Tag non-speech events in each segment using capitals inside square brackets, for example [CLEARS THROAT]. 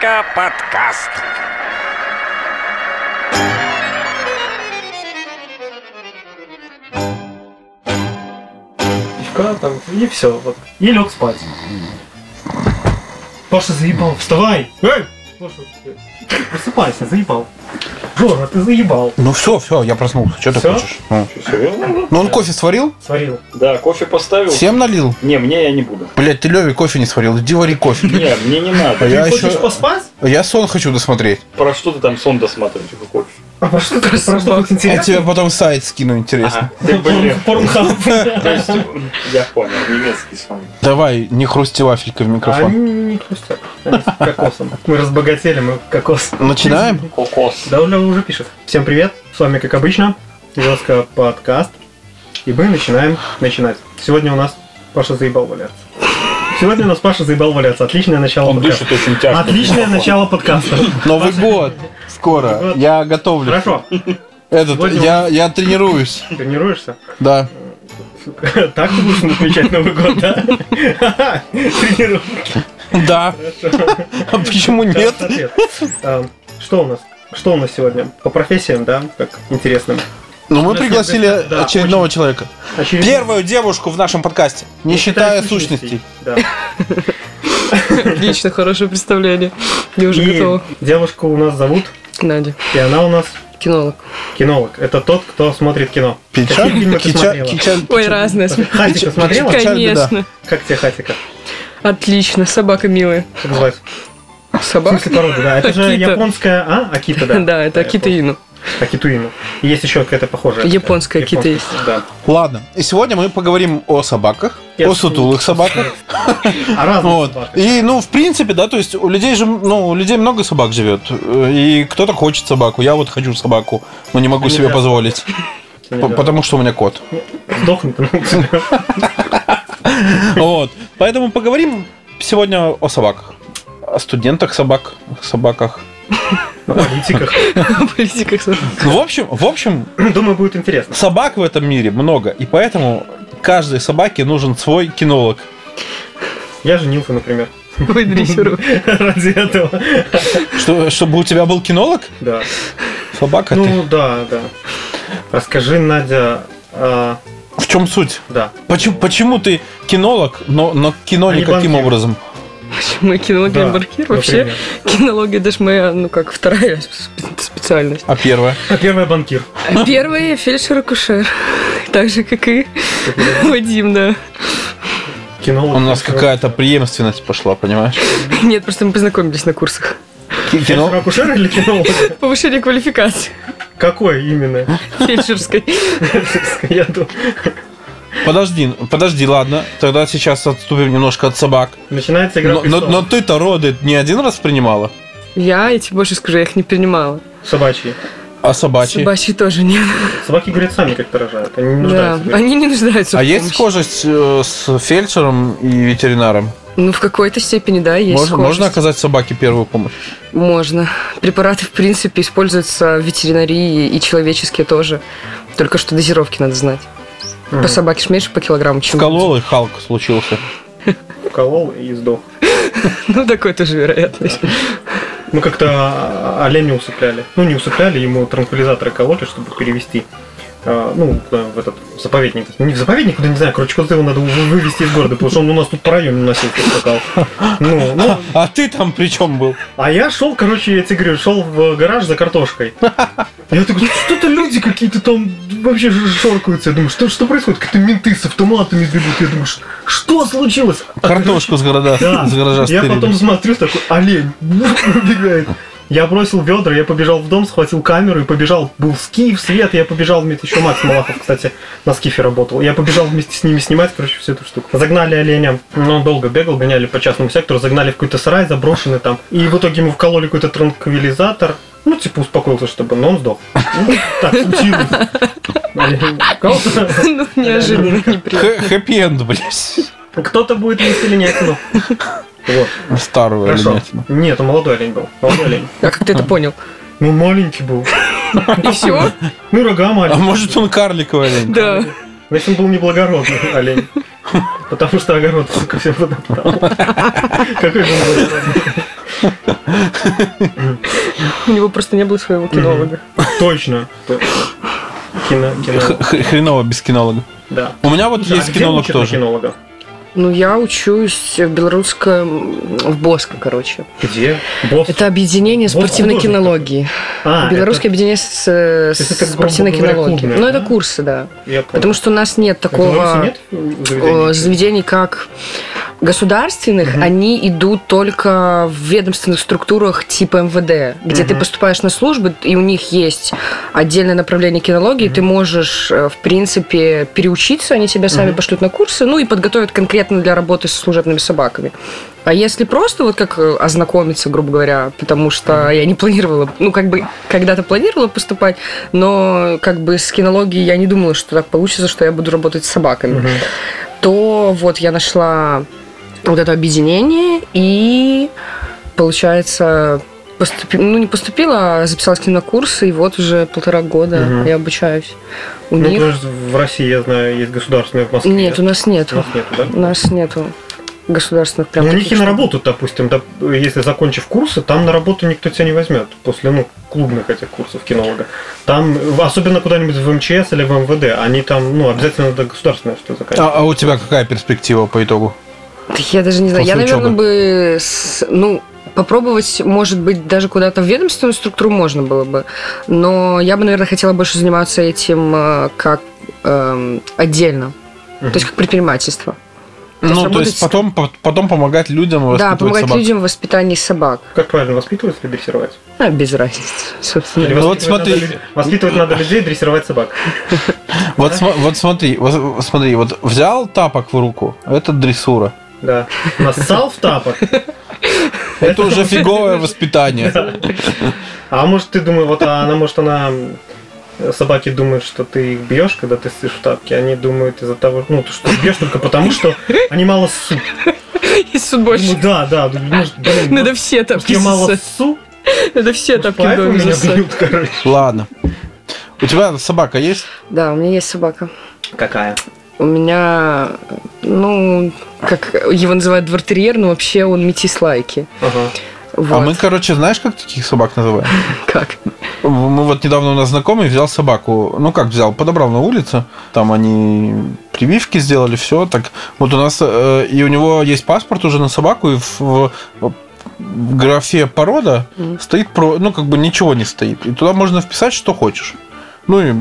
Березка подкаст. там, и все. Вот. И лег спать. Паша заебал, вставай! Эй! Паша, просыпайся, заебал. Жора, ты заебал. Ну все, все, я проснулся. Что ты Всё? хочешь? Ну. Серьезно? Ну он кофе сварил? Сварил. Да, кофе поставил. Всем налил? Не, мне я не буду. Блять, ты Леве кофе не сварил. Иди вари кофе. Не, мне не А надо. я ты хочешь еще... поспать? Я сон хочу досмотреть. Про что ты там сон досматриваешь, какой кофе? А про что, про что Я интересно? тебе потом сайт скину, интересно. Ты, блин. [LAUGHS] Порнхаб. То есть, я понял, немецкий сон. Давай, не хрусти вафелькой в микрофон. Они не хрустят. Кокосом. Мы разбогатели, мы кокос. Начинаем? Кокос. Да, Оля уже пишет. Всем привет, с вами, как обычно, Березка подкаст. И мы начинаем начинать. Сегодня у нас Паша заебал валяться. Сегодня у нас Паша заебал валяться. Отличное начало Он подкаста. дышит очень тяжко. Отличное начало подкаста. Новый год. Скоро. Я готовлю. Хорошо. Этот, Сегодня я, я тренируюсь. Тренируешься? Да. [LAUGHS] Так ты будешь отмечать Новый год, да? [LAUGHS] Тренировки. Да. А почему нет? А, Что у нас? Что у нас сегодня? По профессиям, да? Как интересным. Ну, мы пригласили да, очередного человека. Очевидно. Первую девушку в нашем подкасте, не считая сущностей. Да. [LAUGHS] Отлично, хорошее представление. Я уже И готова. девушку у нас зовут, Надя, и она у нас кинолог. кинолог. Это тот, кто смотрит кино. Печаль? Какие фильмы ты смотрела? Ой, разное. смотрю. Хатика смотрела? Конечно. Как тебе Хатика? Отлично, собака милая. Как называется? В Собака? смысле порода, да. Это же японская, а? Акита, да. [LAUGHS] Да, это Акита Ину. Акитуина. И есть еще какая-то похожая. Японская Японская, есть. Да. Ладно, и сегодня мы поговорим о собаках, И о о сутулых собаках. А разные Вот. собаки. И, ну, в принципе, да, то есть у людей же, ну, у людей много собак живет. э, И кто-то хочет собаку. Я вот хочу собаку, но не могу А себе нельзя. позволить. Нельзя. Потому что у меня кот. Сдохнет. [LAUGHS] Вот. Поэтому поговорим сегодня о собаках. О студентах собак, собаках. На политиках. В политиках. [LAUGHS] Ну, в общем, в общем, Думаю, будет интересно. собак в этом мире много, и поэтому каждой собаке нужен свой кинолог. Я женился, например. Ой, дрессирую. [LAUGHS] Ради этого. Что, чтобы у тебя был кинолог? Да. Собака ты. Ну, да, да. Расскажи, Надя, а, В чем суть? да. Почему, почему ты кинолог, но, но кино А никаким образом? Мы кинология Да, Баркир. Вообще, например. кинология даже моя, ну как, вторая [LAUGHS] спе- специальность. А первое? А первый банкир. А Первый фельдшер-акушер. [LAUGHS] Так же, как и Вадим, да. Кинолог. У нас какая-то преемственность пошла, понимаешь? Нет, просто мы познакомились на курсах. Ки- Кино... Акушер или кинолог? Повышение квалификации Какой именно? фельдшерской. Я думаю. Подожди, подожди, ладно. Тогда сейчас отступим немножко от собак. Начинается игра Но, но- но ты-то роды не один раз принимала? Я, я тебе больше скажу, я их не принимала. Собачьи. А собачьи? Собачьи тоже нет. Собаки, говорят, сами как-то рожают. Они не Да, нуждаются. говорят. они не нуждаются А в есть схожесть э, с фельдшером и ветеринаром? Ну, в какой-то степени, да, есть Можно, можно оказать собаке первую помощь? Можно. Препараты, в принципе, используются в ветеринарии и человеческие тоже. Только что дозировки надо знать. По собаке меньше по килограмму, чем... Вколол и Халк случился. Уколол и сдох. [LAUGHS] Ну, такой тоже вероятность. Мы как-то оленя усыпляли. Ну, не усыпляли, ему транквилизаторы кололи, чтобы перевести. А, Ну, куда, в этот заповедник. Ну, не в заповедник, куда не знаю, короче, куда-то его надо вы- вывести из города, потому что он у нас тут по району носился, скакал. Ну, ну, А ты там при чем был? а я шел, короче, я тебе говорю, шел в гараж за картошкой. Я такой, что-то люди какие-то там вообще шоркаются. Я думаю, что, что происходит? Какие-то менты с автоматами бегут. Я думаю, «Ш- что случилось? А, Картошку с города, Да. с гаража Я стырили. потом смотрю, такой олень [LAUGHS] убегает. Я бросил ведра, я побежал в дом, схватил камеру и побежал. Был скиф, свет, я побежал вместе, еще Макс Малахов, кстати, на скифе работал. Я побежал вместе с ними снимать, короче, всю эту штуку. Загнали оленя, ну, он долго бегал, гоняли по частному сектору, загнали в какой-то сарай, заброшенный там. И в итоге ему вкололи какой-то транквилизатор. Ну, типа, успокоился, чтобы, но он сдох. Ну, так случилось. Ну, неожиданно, неприятно. Хэ- Хэппи-энд, блядь. Кто-то будет вести оленятину. Вот. Старую Хорошо. оленятину. Нет, он молодой олень был. Молодой олень. А как ты это понял? Ну, маленький был. [LAUGHS] И все? Ну, рога А маленькие. может он карликовый олень? Да. Значит, он был неблагородный олень. Потому что огород, сука, всем подоптал. Какой же он благородный. У него просто не было своего кинолога. Точно. Хреново без кинолога. да. У меня вот А есть кинолог тоже. кинолога? Ну, я учусь в белорусском, в Боско, короче. Где? Босс. Это объединение Босс спортивной кинологии. А, Белорусское объединение с, э, это, спортивной говоря, кинологии. Ну, это курсы, да. это- я понял. Потому что у нас нет такого нет э, заведений? заведений, как государственных, они идут только в ведомственных структурах типа МВД, где ты поступаешь на службы, и у них есть отдельное направление кинологии, ты можешь, э, в принципе, переучиться, они тебя сами пошлют на курсы, ну и подготовят конкретно для работы с служебными собаками. А если просто вот как э, ознакомиться, грубо говоря, потому что я не планировала, ну как бы когда-то планировала поступать, но как бы с кинологией я не думала, что так получится, что я буду работать с собаками. То вот я нашла вот это объединение и, получается, поступи- ну не поступила, а записалась к ним на курсы, и вот уже полтора года Мгм. я обучаюсь у Ну, них. в России, я знаю, есть государственные в Москве. Нет, у нас У нету. нас нету, да? У нас нету государственных прям Ну, у них и на работу, допустим, доп- если закончив курсы, там на работу никто тебя не возьмет после ну, клубных этих курсов кинолога. Там, особенно куда-нибудь в МЧС или в МВД, они там, ну, обязательно надо государственное что заканчивать. А, а у тебя какая перспектива по итогу? Да Я даже не знаю. Я, После наверное, учебы. бы, с- ну, попробовать, может быть, даже куда-то в ведомственную структуру можно было бы. Но я бы, наверное, хотела больше заниматься этим э, как эм, отдельно. То есть как предпринимательство. есть Ну, то работать есть с- потом, по- потом помогать людям Да, воспитывать помогать собак. людям в воспитании собак. Как правильно воспитывать или дрессировать? А, без разницы, собственно. Или Ну, вот смотри. надо Воспитывать надо людей, дрессировать собак. Вот смотри, вот смотри, вот взял тапок в руку, это дрессура. Да. Нассал в тапок. [LAUGHS] Это уже фиговое воспитание. А может ты думаешь, вот она, может она собаки думают, что ты их бьешь, когда ты ссышь в тапке, они думают из-за того, ну, что ты бьешь только потому, что они мало ссут. Есть суд больше. Ну да, да, думаю, может, блин, [LAUGHS] Надо ну, все может, тапки я мало ссу, [LAUGHS] Надо все тапки меня засать. бьют, короче. Ладно. У тебя собака есть? Да, у меня есть собака. Какая? У меня, ну, как его называют двортерьер, но вообще он метис лайки. Ага. Вот. А мы, короче, знаешь, как таких собак называем? [LAUGHS] Как? Мы вот недавно у нас знакомый взял собаку. Ну как взял? Подобрал на улице. Там они прививки сделали, все. Так вот у нас э, и у него есть паспорт уже на собаку, и в, в- в графе порода стоит про, ну как бы ничего не стоит. И туда можно вписать, что хочешь. Ну и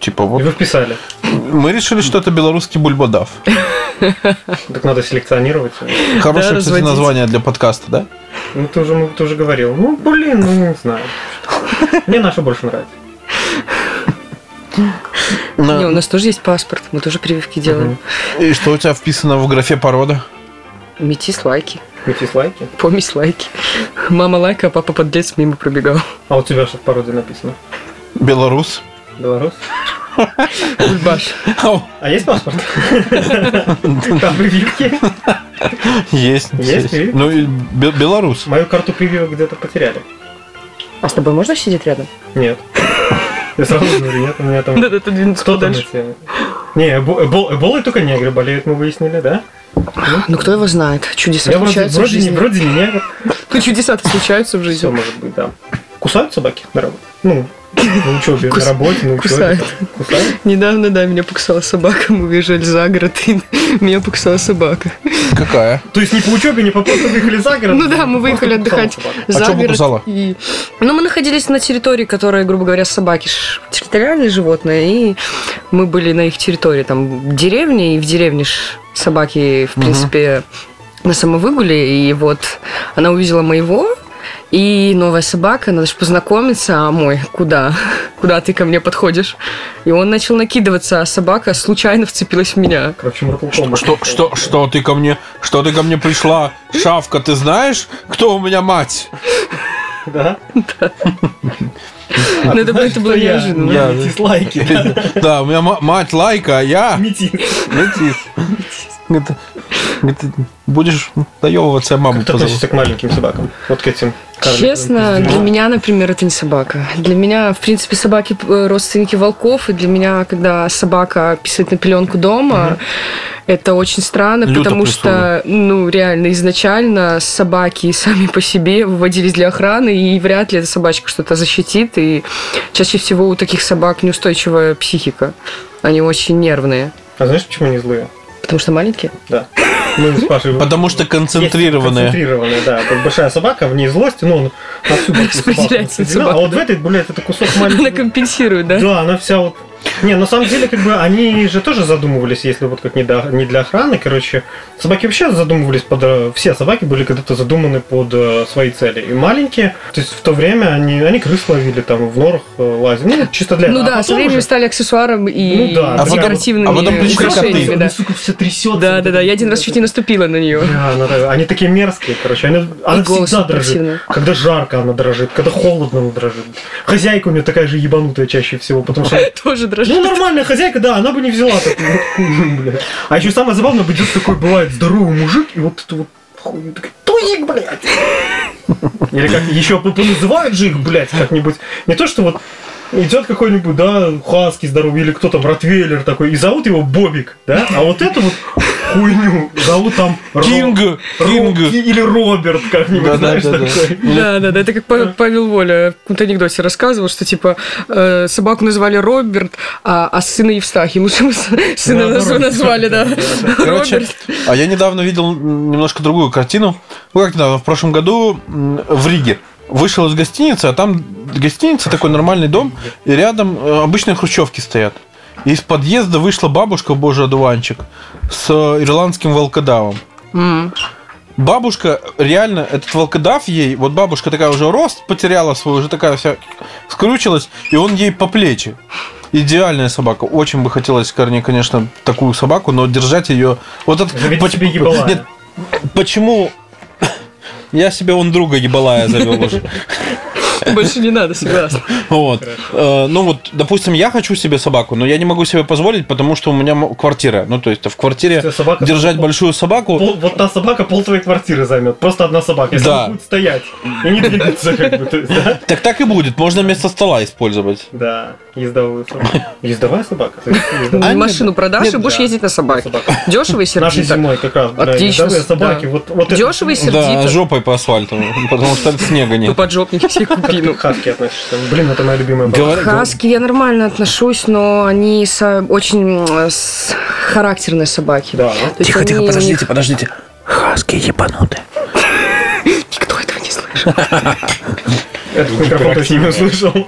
типа И вот вы вписали. мы решили, что это белорусский бульбодав. Так надо селекционировать. Хорошее, кстати, название для подкаста, да? Ну, ты уже, ты уже говорил. Ну, блин, ну, не знаю. Мне наша больше нравится. На- Не, у нас тоже есть паспорт, мы тоже прививки делаем. И что у тебя вписано в графе порода? Метис лайки, Метис лайки. помесь лайки. Мама лайка, а папа подлец мимо пробегал. А у тебя что в породе написано? Белорус. Белорус? Бульбаш. Ау, А есть паспорт? [LAUGHS] Там прививки. Есть. Есть? Ну, белорус. Мою карту прививок где-то потеряли. А с тобой можно сидеть рядом? Нет. [LAUGHS] Я сразу говорю, нет, у меня там... Надо отодвинуться Кто там подальше. Не, эбо- эбо- эболой только негры болеют, мы выяснили, да? Ну, кто его знает? Чудеса Я случаются в вроде, жизни. вроде не негр. Ну, [LAUGHS] чудеса-то случаются в Все жизни. может быть, да. Кусают собаки на работе? Ну, на учебе, Кус- на работе, на учебе. кусают. там. Кусают? Недавно, да, меня покусала собака, мы выезжали за город, и меня покусала собака. Какая? То есть не по учебе, не по просто выехали за город? Ну да, мы выехали отдыхать. А за город. покусала? И... Ну, мы находились на территории, которая, грубо говоря, собаки ж территориальные животные, и мы были на их территории, там, деревни, и в деревне ж собаки, в принципе, на самовыгуле, и вот она увидела моего, и новая собака, надо же познакомиться, а мой, куда? [LAUGHS] Куда ты ко мне подходишь? И он начал накидываться, а собака случайно вцепилась в меня. Короче, Kombat. Что, что, что ты ко мне, что ты ко мне пришла? Шавка, ты знаешь, кто у меня мать? [LAUGHS] Да? [LAUGHS] Ну, это было- это было неожиданно. Я- Дизлайки. Да, у меня ма- мать лайка, а я Метис. метис. Это будешь доебываться, я маму Как ты позову. относишься к маленьким собакам? Вот к этим Честно, для меня, например, это не собака. Для меня, в принципе, собаки э, родственники волков, и для меня, когда собака писает на пеленку дома, это очень странно, Люто потому что, ну, реально, изначально собаки сами по себе выводились для охраны, и вряд ли эта собачка что-то защитит, и чаще всего у таких собак неустойчивая психика. Они очень нервные. А знаешь, почему они злые? Потому что маленькие? Да. Мы с Пашей... Потому что Есть концентрированные. Концентрированная, да. Как большая собака, в ней злость, ну, он на всю большую собаку. А вот в этой, блядь, это кусок Она маленький. компенсирует, да? Да, она вся вот... Не, на самом деле, как бы, они же тоже задумывались, если вот как не для, не для охраны, короче. Собаки вообще задумывались под... э, Все собаки были когда-то задуманы под э, свои цели. И маленькие, то есть в то время они, они крыс ловили, там, в норах э, лазили. Ну, чисто для Ну этого. А да, со временем уже- стали аксессуаром и Ну да, А декоративными а потом пришли украшениями, коты. да. сука, все трясется. Да, да, да. Я один раз чуть не наступила на нее. Бля, она такая- они такие мерзкие, короче. Они, она голос всегда дрожит. противный. Когда жарко, она дрожит. Когда холодно, она дрожит. Хозяйка у нее такая же ебанутая чаще всего, потому что... [LAUGHS] Тоже Ну, дрожит. нормальная хозяйка, да, она бы не взяла такую хуйню, блядь. А еще самое забавное, идет такой, бывает, здоровый мужик, и вот это вот хуйню такой, тузик, блядь. Или как еще называют же их, блядь, как-нибудь. Не то, что вот идет какой-нибудь, да, хаски здоровый, или кто там, ротвейлер такой, и зовут его Бобик, да, а вот эту вот хуйню зовут там Ро- Кинг, Ро- Кинг. Ки- или Роберт, как-нибудь, Да, да, знаешь, да, да. такой. Да, да, да. Это как Павел- Воля в каком-то анекдоте рассказывал, что типа э, собаку назвали Роберт, а, а сына Евстахий. Лучше сына Да, назвали, да. Короче, Роберт. а я недавно видел немножко другую картину. Ну, как недавно, в прошлом году в Риге. Вышел из гостиницы, а там гостиница, такой нормальный дом, и рядом э, обычные хрущевки стоят. И из подъезда вышла бабушка, божий одуванчик, с ирландским волкодавом. М. Бабушка, реально, этот волкодав ей, вот бабушка такая уже рост потеряла свой, уже такая вся скрючилась, и он ей по плечи. Идеальная собака. Очень бы хотелось, Корне, конечно, такую собаку, но держать ее... Вот это... Заведи поч-. Нет, почему... Я себе он друга ебалая завел уже. [LAUGHS] Больше не надо, согласна. Вот. Э, Ну вот, допустим, я хочу себе собаку, но я не могу себе позволить, потому что у меня квартира. Ну, то есть в квартире держать большую собаку... Вот та собака пол твоей квартиры займет. Просто одна собака. Если Да. она будет стоять и не двигаться, как бы, то есть, да? Так так и будет, можно вместо стола использовать. Да, ездовую собаку. Ездовая собака? А, Машину продашь и будешь да. ездить на собаке. Дешево и Нашей сердито. зимой как раз, Отлично, собаки. да. Вот, вот это- Дешево и Да, сердито. жопой по асфальту, [LAUGHS] потому что снега Ну, нет. поджопники все. Ты ну. к хаски относишься? Блин, это моя любимая. Говор- Хаски я нормально отношусь, но они со- очень с- характерные собаки. Да. Они- у них- подождите. Хаски ебанутые. Никто этого не слышит. [LAUGHS] Этот микрофон точно не услышал. [LAUGHS]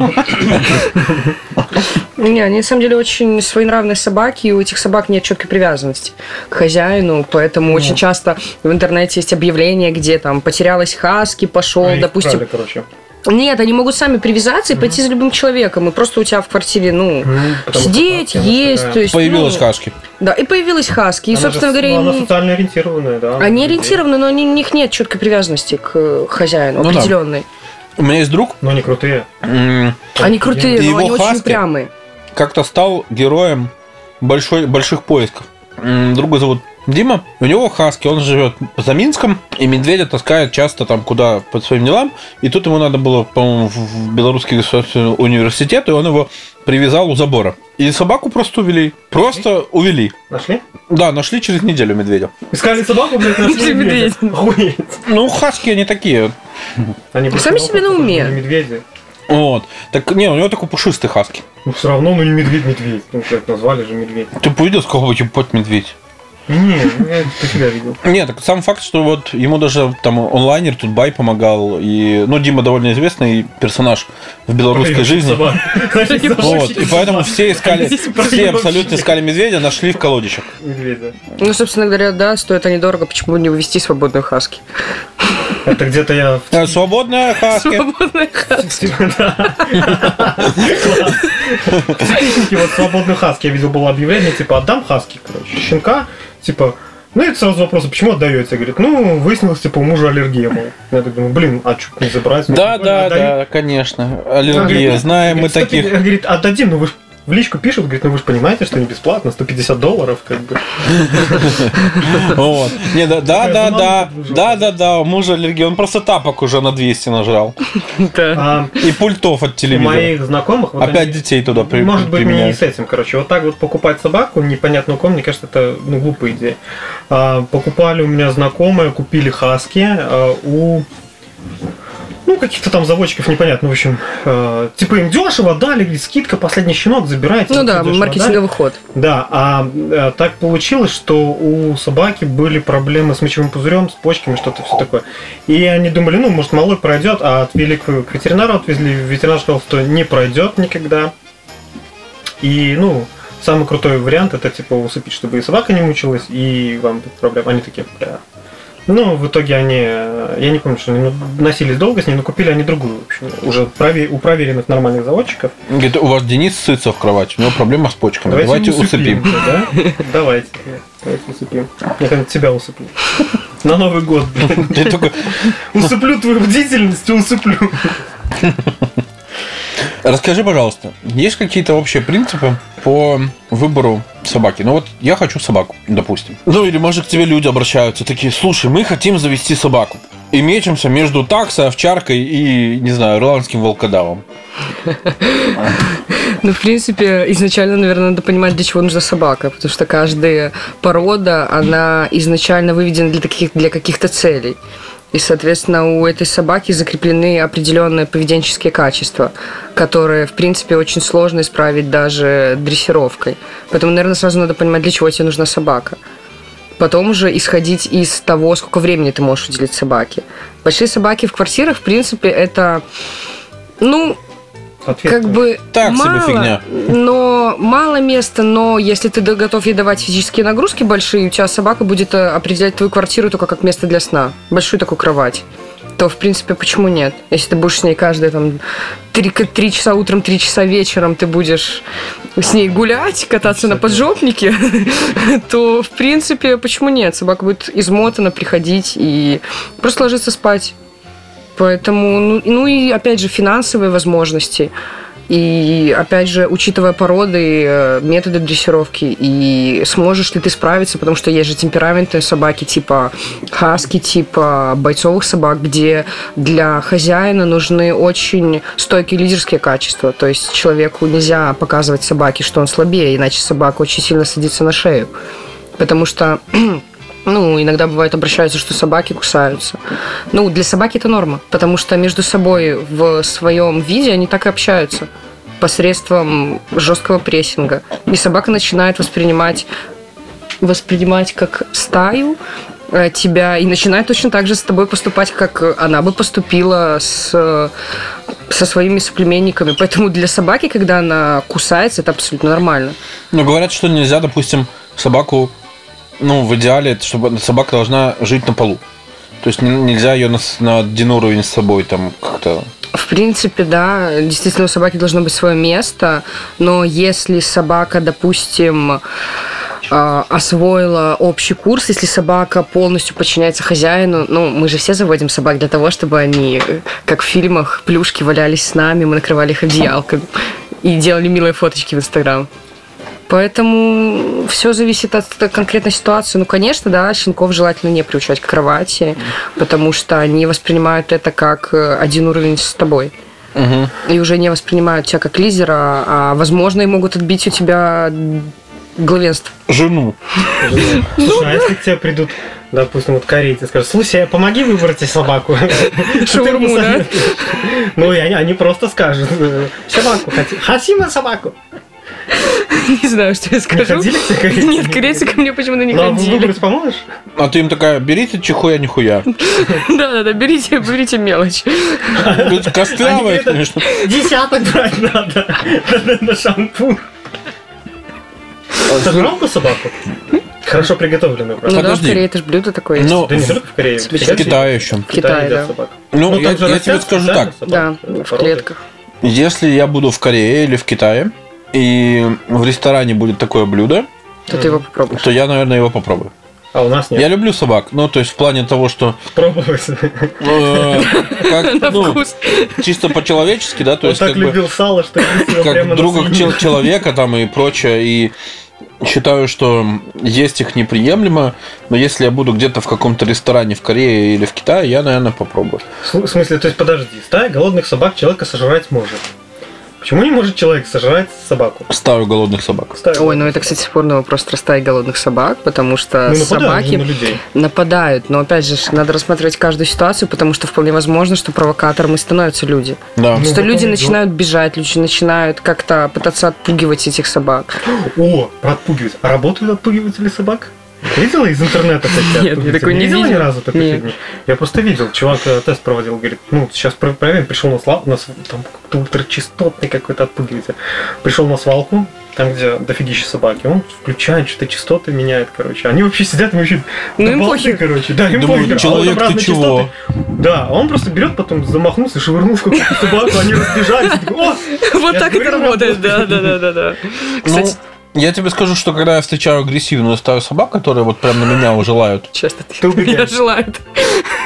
Не, они на самом деле очень своенравные собаки, и у этих собак нет четкой привязанности к хозяину, поэтому очень часто в интернете есть объявления, где там потерялась хаски, пошел, допустим. короче. Нет, они могут сами привязаться и пойти за любым человеком, и просто у тебя в квартире, ну, что сидеть, есть, то есть... Появилась ну, хаски. Да, и появилась хаски, и, Она собственно же- говоря, ну, Она социально ориентированная, да. они ориентированы, но они- у них нет четкой привязанности к э, хозяину, Ну да. определенной. У меня есть друг, Но они крутые. Они крутые, И но они очень хаски? упрямые. как-то стал героем большой, больших поисков. Друга зовут Дима, у него хаски, он живет за Минском, и медведя таскает часто там куда по своим делам, и тут ему надо было, по-моему, в Белорусский государственный университет, и он его привязал у забора. И собаку просто увели. Просто увели. Нашли? Да, нашли через неделю медведя. Искали собаку, блядь, нашли Нашли медведя. Охуеть. Ну, хаски они такие. Они Сами себе на уме. Медведи. Вот. Так, не, у него такой пушистый хаски. Ну, все равно, ну, не медведь-медведь. Ну, как назвали же медведь. Ты увидел, с какого ебать медведь? Не, ну, я по себя видел. Нет, так сам факт, что вот ему даже там онлайнер тут бай помогал. И, ну, Дима довольно известный персонаж в белорусской жизни. Вот, и поэтому все искали, все абсолютно искали медведя, нашли в колодищах. Медведя. Ну, собственно говоря, да, стоит они дорого, почему не увести свободную хаски? Это где-то я Э, Свободная хаски. Свободная хаски. [LAUGHS] [LAUGHS] В Типичнике вот свободную хаски я видел было объявление, типа, отдам хаски, короче, щенка, типа, ну и сразу вопрос, а почему отдаете? Говорит, ну, выяснилось, типа, у мужа аллергия, мол. Я так думаю, блин, а что не забрать? Ну, Да, да, да, конечно. Он Аллергия. Знаем мы говорит, «150 таких. Говорит, отдадим, но вы в личку пишут, говорит, ну вы же понимаете, что не бесплатно, 150 долларов, как бы. [LAUGHS] Вот. Не, да, да, да, да, да, да, да, у мужа аллергия, он просто тапок уже на 200 нажрал. [LAUGHS] А И пультов от у телевизора. моих знакомых... вот Опять детей туда при- Может быть, не применяют. с этим, короче. Вот так вот покупать собаку, непонятно у кого, мне кажется, это ну, глупая идея. А, покупали у меня знакомые, купили хаски а, у ну, каких-то там заводчиков непонятно, в общем. э, типа им дешево дали, скидка, последний щенок, забирайте. Ну да, маркетинговый ход. дали. Да, а э, так получилось, что у собаки были проблемы с мочевым пузырем, с почками, что-то все такое. И они думали, ну, может, малой пройдет, а отвели к, к ветеринару, отвезли, ветеринар сказал, что не пройдет никогда. И, ну, самый крутой вариант это типа усыпить, чтобы и собака не мучилась, и вам без проблем. Они такие, бля. Ну, в итоге они, э, я не помню, что они носились долго с ней, но купили они другую, в общем, уже у проверенных нормальных заводчиков. Говорит, у вас Денис сытся в кровати, у него проблема с почками. Давайте, усыпим. да? Давайте. Давайте усыпим. Я как тебя усыплю. На Новый год, блин. Усыплю твою бдительность и усыплю. Расскажи, пожалуйста, есть какие-то общие принципы по выбору собаки? Ну вот я хочу собаку, допустим. Ну или может к тебе люди обращаются, такие, слушай, мы хотим завести собаку. И мечемся между таксой, овчаркой и, не знаю, ирландским волкодавом. [LAUGHS] Ну, в принципе, изначально, наверное, надо понимать, для чего нужна собака, потому что каждая порода, она изначально выведена для, таких, для каких-то целей. И, соответственно, у этой собаки закреплены определенные поведенческие качества, которые, в принципе, очень сложно исправить даже дрессировкой. Поэтому, наверное, сразу надо понимать, для чего тебе нужна собака. Потом уже исходить из того, сколько времени ты можешь уделить собаке. Большие собаки в квартирах, в принципе, это, ну, как бы Так себе мало, фигня. но мало места, но если ты готов ей давать физические нагрузки большие, у тебя собака будет э, определять твою квартиру только как место для сна, большую такую кровать то, в принципе, почему нет? Если ты будешь с ней каждые там три, три часа утром, три часа вечером ты будешь с ней гулять, кататься на поджопнике, [LAUGHS] то, в принципе, почему нет? Собака будет измотана приходить и просто ложиться спать. Поэтому, ну, ну и опять же, финансовые возможности. И опять же, учитывая породы, э, методы дрессировки, и сможешь ли ты справиться, потому что есть же темпераментные собаки типа хаски, типа бойцовых собак, где для хозяина нужны очень стойкие лидерские качества. То есть человеку нельзя показывать собаке, что он слабее, иначе собака очень сильно садится на шею. Потому что ну, иногда бывает обращаются, что собаки кусаются. Ну, для собаки это норма, потому что между собой в своем виде они так и общаются посредством жесткого прессинга. И собака начинает воспринимать воспринимать как стаю э, тебя и начинает точно так же с тобой поступать, как она бы поступила с, со своими соплеменниками. Поэтому для собаки, когда она кусается, это абсолютно нормально. Но говорят, что нельзя, допустим, собаку, ну, в идеале, чтобы собака должна жить на полу. То есть нельзя ее на, на один уровень с собой там как-то... В принципе, да, действительно у собаки должно быть свое место, но если собака, допустим, э, освоила общий курс, если собака полностью подчиняется хозяину, ну, мы же все заводим собак для того, чтобы они, как в фильмах, плюшки валялись с нами, мы накрывали их одеялком и делали милые фоточки в Инстаграм. Поэтому все зависит от конкретной ситуации. Ну, конечно, да, щенков желательно не приучать к кровати, потому что они воспринимают это как э, один уровень с тобой. Мгм. И уже не воспринимают тебя как лидера, а, возможно, и могут отбить у тебя главенство. Жену. Слушай, а если к тебе придут, допустим, вот корейцы, скажут, слушай, помоги выбрать себе собаку. [LAUGHS] Шаурму, Ты да? Ну, и они, они просто скажут, собаку хотим. Собаку. [LAUGHS] Не знаю, что я Не скажу. к? Нет, корейцы ко мне почему-то не Ну, а ходили. выбрать поможешь? А ты им такая, берите чихуя нихуя. Да-да-да, берите, берите мелочь. Говорит, Костлявая, конечно. Десяток брать надо [LAUGHS] на шампунь. Сожрал собаку? Хорошо приготовленную, Ну да, в. Корее это ж блюдо такое есть. Ну, Да не только в Корее. В в Китае еще. В Китае, да. Ну, я, же я тебе скажу так. собак, Да, ну, в породы. клетках. Если я буду в Корее или в Китае, и в ресторане будет такое блюдо, То ты его попробуешь. то я, наверное, его попробую. А у нас нет. Я люблю собак. Ну, то есть в плане того, что Пробовать. э, как, [LAUGHS] ну, чисто по-человечески, да, то Он есть так как бы любил сало, что как друга человека там и прочее. И считаю, что есть их неприемлемо, но если я буду где-то в каком-то ресторане в Корее или в Китае, я, наверное, попробую. В смысле, то есть подожди, стая голодных собак человека сожрать может. Почему не может человек сожрать собаку? Ставлю голодных собак. Стая Ой, ну это, кстати, спорный вопрос про стаи голодных собак, потому что Ну, собаки на людей. нападают. Но опять же, надо рассматривать каждую ситуацию, потому что вполне возможно, что провокатором и становятся люди. Да. Ну, что люди потом начинают бежать, люди начинают как-то пытаться отпугивать этих собак. О, про отпугивать. А работают отпугиватели собак? Видела из интернета такие Нет, я такой не видела ни разу такой Нет. фигни? Я просто видел, чувак э, тест проводил, говорит, ну, сейчас про- проверим, пришел на свалку, на св- там какой-то ультрачастотный какой-то отпугиватель. Пришел на свалку, там, где дофигища собаки, он включает, что-то частоты меняет, короче. Они вообще сидят и вообще Ну, им похер. короче. Да, им Думаю, похер. А человек, обратно ты чего? частоты- Да, а он просто берет, потом замахнулся, швырнул в какую-то собаку, они разбежались. [LAUGHS] Вот так это говорю, работает, да, да, да, да, да. Кстати, Ну, я тебе скажу, что когда я встречаю агрессивную стаю собак, которые вот прям на меня уже лают. часто Ты ты меня убегаешь. [LAUGHS]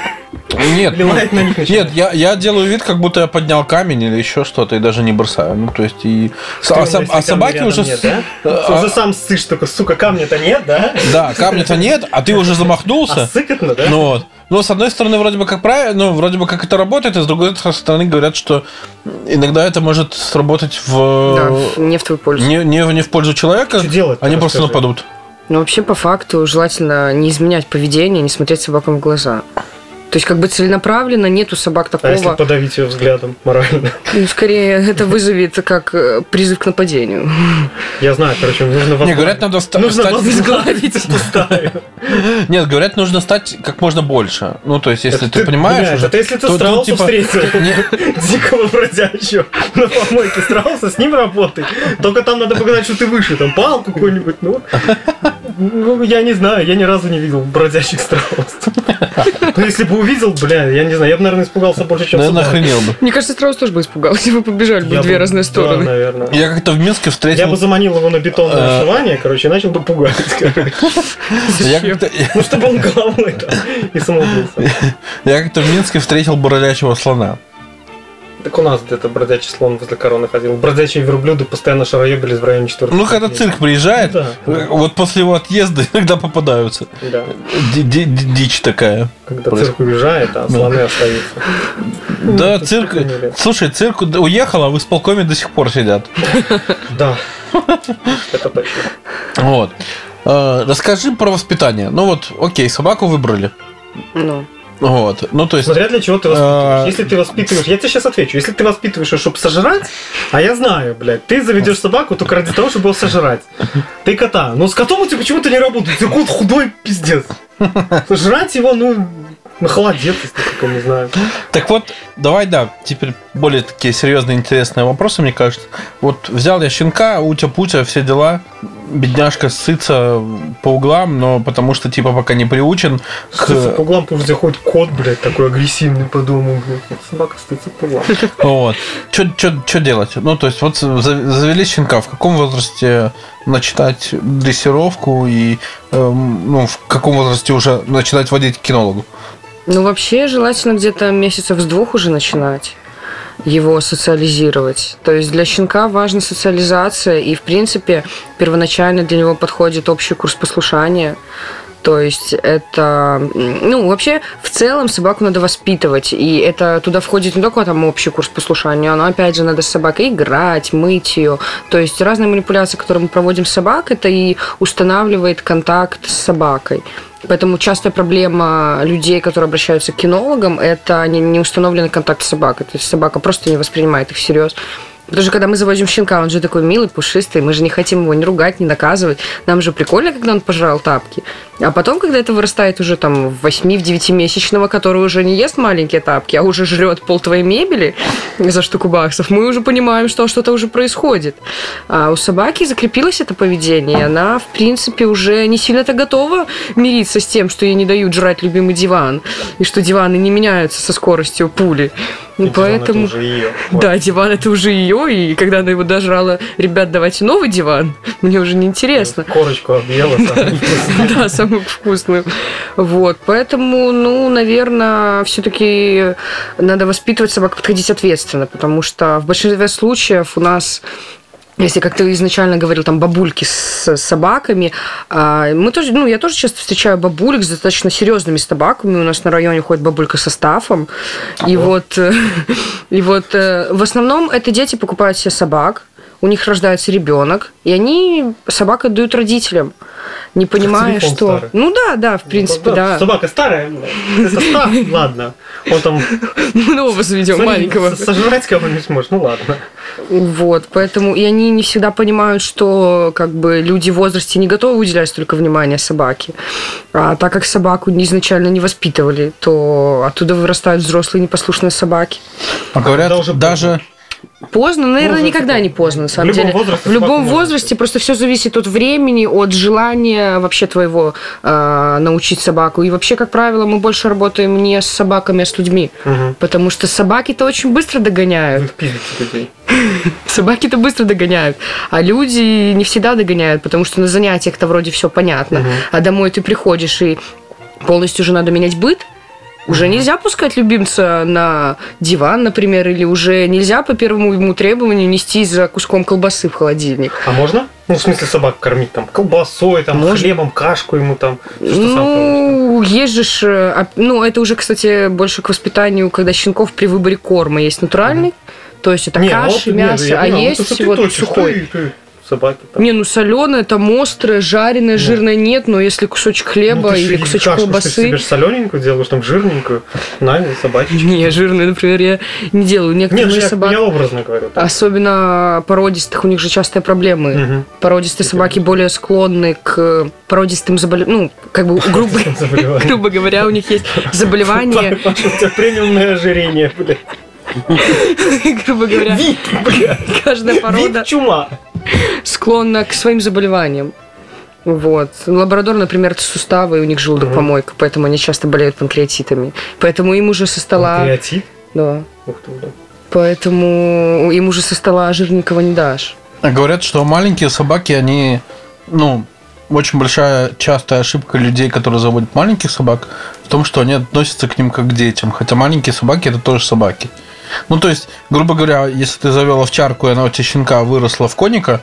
желает. Нет, ну, на них нет, я, я делаю вид, как будто я поднял камень или еще что-то, и даже не бросаю. Ну, то есть, и... А, Стрёмно, соб- если а собаки уже... нет, да? [LAUGHS] А- уже сам ссышь, только, сука, камня-то нет, да? Да, камня-то нет, а ты уже А замахнулся. сыкотно, да? Ну вот. Ну, с одной стороны, вроде бы как правильно, ну, вроде бы как это работает, и с другой стороны говорят, что иногда это может сработать в... Да, не в твою пользу. Не, не, в- не в пользу человека, Что делать? они просто Расскажи. нападут. Но вообще, по факту, желательно не изменять поведение, не смотреть собакам в глаза. То есть, как бы целенаправленно нету собак А если такого. подавить ее взглядом морально? [LAUGHS] Ну, скорее, это вызовет как э, призыв к нападению. [LAUGHS] Я знаю, короче, нужно Не, говорят, надо ста- Нужно стать- возглавить. [LAUGHS] Нет, говорят, нужно стать как можно больше. Ну, то есть, если ты, понимаешь уже... Это если ты страуса типа, встретил, дикого бродячего на помойке страуса, с ним работай. Только там надо показать, что ты выше, там палку какую-нибудь, ну. Ну, я не знаю, я ни разу не видел бродячих страусов. [LAUGHS] Ну, если бы увидел, бля, я не знаю, я бы, наверное, испугался больше, чем Наверное, охренел бы. Мне кажется, страус тоже бы испугался, вы побежали бы Я в две разные Да, стороны. наверное. Я как-то в Минске Я встретил... бы заманил его на бетонное Э. основание, короче, и начал бы пугать. [LAUGHS] короче. Я Ну, чтобы он головой и самоубился. я как-то в Минске встретил бродячего слона. Так у нас где-то бродячий слон возле короны ходил. Бродячие верблюды постоянно шароебились в районе 4 Ну, когда цирк приезжает, Да. вот после его отъезда [LAUGHS] иногда попадаются. Да. Ди- ди- ди- Дичь такая. Когда Проис- цирк уезжает, а слоны остаются. Да, Ну, цирк... Слушай, цирк уехал, а в исполкоме до сих пор сидят. [LAUGHS] Да. Это точно. Вот. Э, Расскажи про воспитание. Ну вот, окей, собаку выбрали. Ну, Вот. Ну, то есть... Смотря для чего ты воспитываешь. Если ты воспитываешь... Я тебе сейчас отвечу. Если ты воспитываешь чтобы сожрать, а я знаю, блядь, ты заведешь собаку только ради того, чтобы его сожрать. Ты кота. Но с котом у тебя почему-то не работает. Ты кот худой пиздец. Сожрать его, ну, на холодец, если только не знаю. Так вот, давай, да, теперь более такие серьезные, интересные вопросы, мне кажется. Вот взял я щенка, утя-путя, все дела. Бедняжка сытся по углам, но потому что, типа, пока не приучен к... по углам, потому что ходит кот, блядь, такой агрессивный по дому. блядь. Собака стыдится по углам. [LAUGHS] Вот. Что делать? Ну, то есть, вот за- завели щенка. В каком возрасте начинать дрессировку и эм, ну, в каком возрасте уже начинать водить к кинологу? ну, вообще, желательно где-то месяцев с двух уже начинать его социализировать. То есть для щенка важна социализация, и, в принципе, первоначально для него подходит общий курс послушания. То есть это, ну, вообще, в целом собаку надо воспитывать, и это туда входит не только там общий курс послушания, но, опять же, надо с собакой играть, мыть ее. То есть разные манипуляции, которые мы проводим с собакой, это и устанавливает контакт с собакой. Поэтому частая проблема людей, которые обращаются к кинологам, это не, не установленный контакт с собакой. То есть собака просто не воспринимает их всерьез. Потому что когда мы заводим щенка, он же такой милый, пушистый, мы же не хотим его ни ругать, ни наказывать. Нам же прикольно, когда он пожрал тапки. А потом, когда это вырастает уже там в 8-9 месячного, который уже не ест маленькие тапки, а уже жрет пол твоей мебели за штуку баксов, мы уже понимаем, что что-то уже происходит. А у собаки закрепилось это поведение, и она, в принципе, уже не сильно-то готова мириться с тем, что ей не дают жрать любимый диван, и что диваны не меняются со скоростью пули. Ну, И диван это поэтому- уже её. Да, диван это уже ее, и когда она его дожрала, ребят, давайте новый диван, мне уже не интересно. Корочку объела. Да, самую вкусную. [LAUGHS] Вот, поэтому, ну, наверное, все-таки надо воспитывать собак, подходить ответственно, потому что в большинстве случаев у нас если как ты изначально говорил, там бабульки с собаками, а, мы тоже, ну, я тоже часто встречаю бабулек с достаточно серьезными собаками. У нас на районе ходит бабулька со стафом. И вот, э, [LAUGHS] и вот э, в основном это дети покупают себе собак, у них рождается ребенок, и они собак отдают родителям, не понимая, что... старый. Ну да, да, в принципе, Ну, да. Собака старая. Это став, [LAUGHS] ладно. Он там Мы нового заведем, маленького. Сожрать кого-нибудь сможет, ну ладно. Вот, поэтому и они не всегда понимают, что как бы люди в возрасте не готовы уделять столько внимания собаке. А так как собаку изначально не воспитывали, то оттуда вырастают взрослые непослушные собаки. А говорят, даже... Поздно, наверное, Возраст никогда такой. не поздно, на самом В любом деле. возрасте в любом возрасте просто все зависит от времени, от желания вообще твоего э, научить собаку. И вообще, как правило, мы больше работаем не с собаками, а с людьми. Мгм. Потому что собаки-то очень быстро догоняют. Людей. [LAUGHS] Собаки-то быстро догоняют, а люди не всегда догоняют, потому что на занятиях-то вроде все понятно, а домой ты приходишь и полностью уже надо менять быт. Уже нельзя пускать любимца на диван, например, или уже нельзя по первому ему требованию нести за куском колбасы в холодильник. А можно? Ну, в смысле, собак кормить там колбасой, там, Можно. хлебом, кашку ему там. Что? Ну, есть же, а- ну, это уже, кстати, больше к воспитанию, когда щенков при выборе корма есть натуральный, то есть это Не, ну каши, вот, не, мясо, я а понимаю, есть вот вот сухой. ты- ты собаки там. Не, ну соленое, там острое, жареное, жирное нет, но если кусочек Ну, хлеба ты ж или и кусочек кашку, Ты колбасы. себе ж солененькую делаешь, там жирненькую, на, собачечку. Не, жирное, например, я не делаю. Не, Некоторые ну же я, собак, я образно говорю. так. особенно породистых, у них же частые проблемы. Мгм. Породистые собаки более склонны к породистым заболеваниям. Ну, как бы, грубо, [LAUGHS] грубо говоря, у них есть заболевания, у тебя премиумное ожирение, блядь. [LAUGHS] грубо говоря, Вид, блядь. каждая порода Вид чума. склонна к своим заболеваниям. Вот. Лабрадор, например, это суставы, и у них желудок помойка, поэтому они часто болеют панкреатитами. Поэтому им уже со стола... Креатив. Да. Ух ты, блядь. Поэтому им уже со стола жирненького не дашь. Говорят, что маленькие собаки, они, ну, очень большая частая ошибка людей, которые заводят маленьких собак, в том, что они относятся к ним как к детям. Хотя маленькие собаки это тоже собаки. Ну, то есть, грубо говоря, если ты завел овчарку, и она у тебя щенка выросла в коника,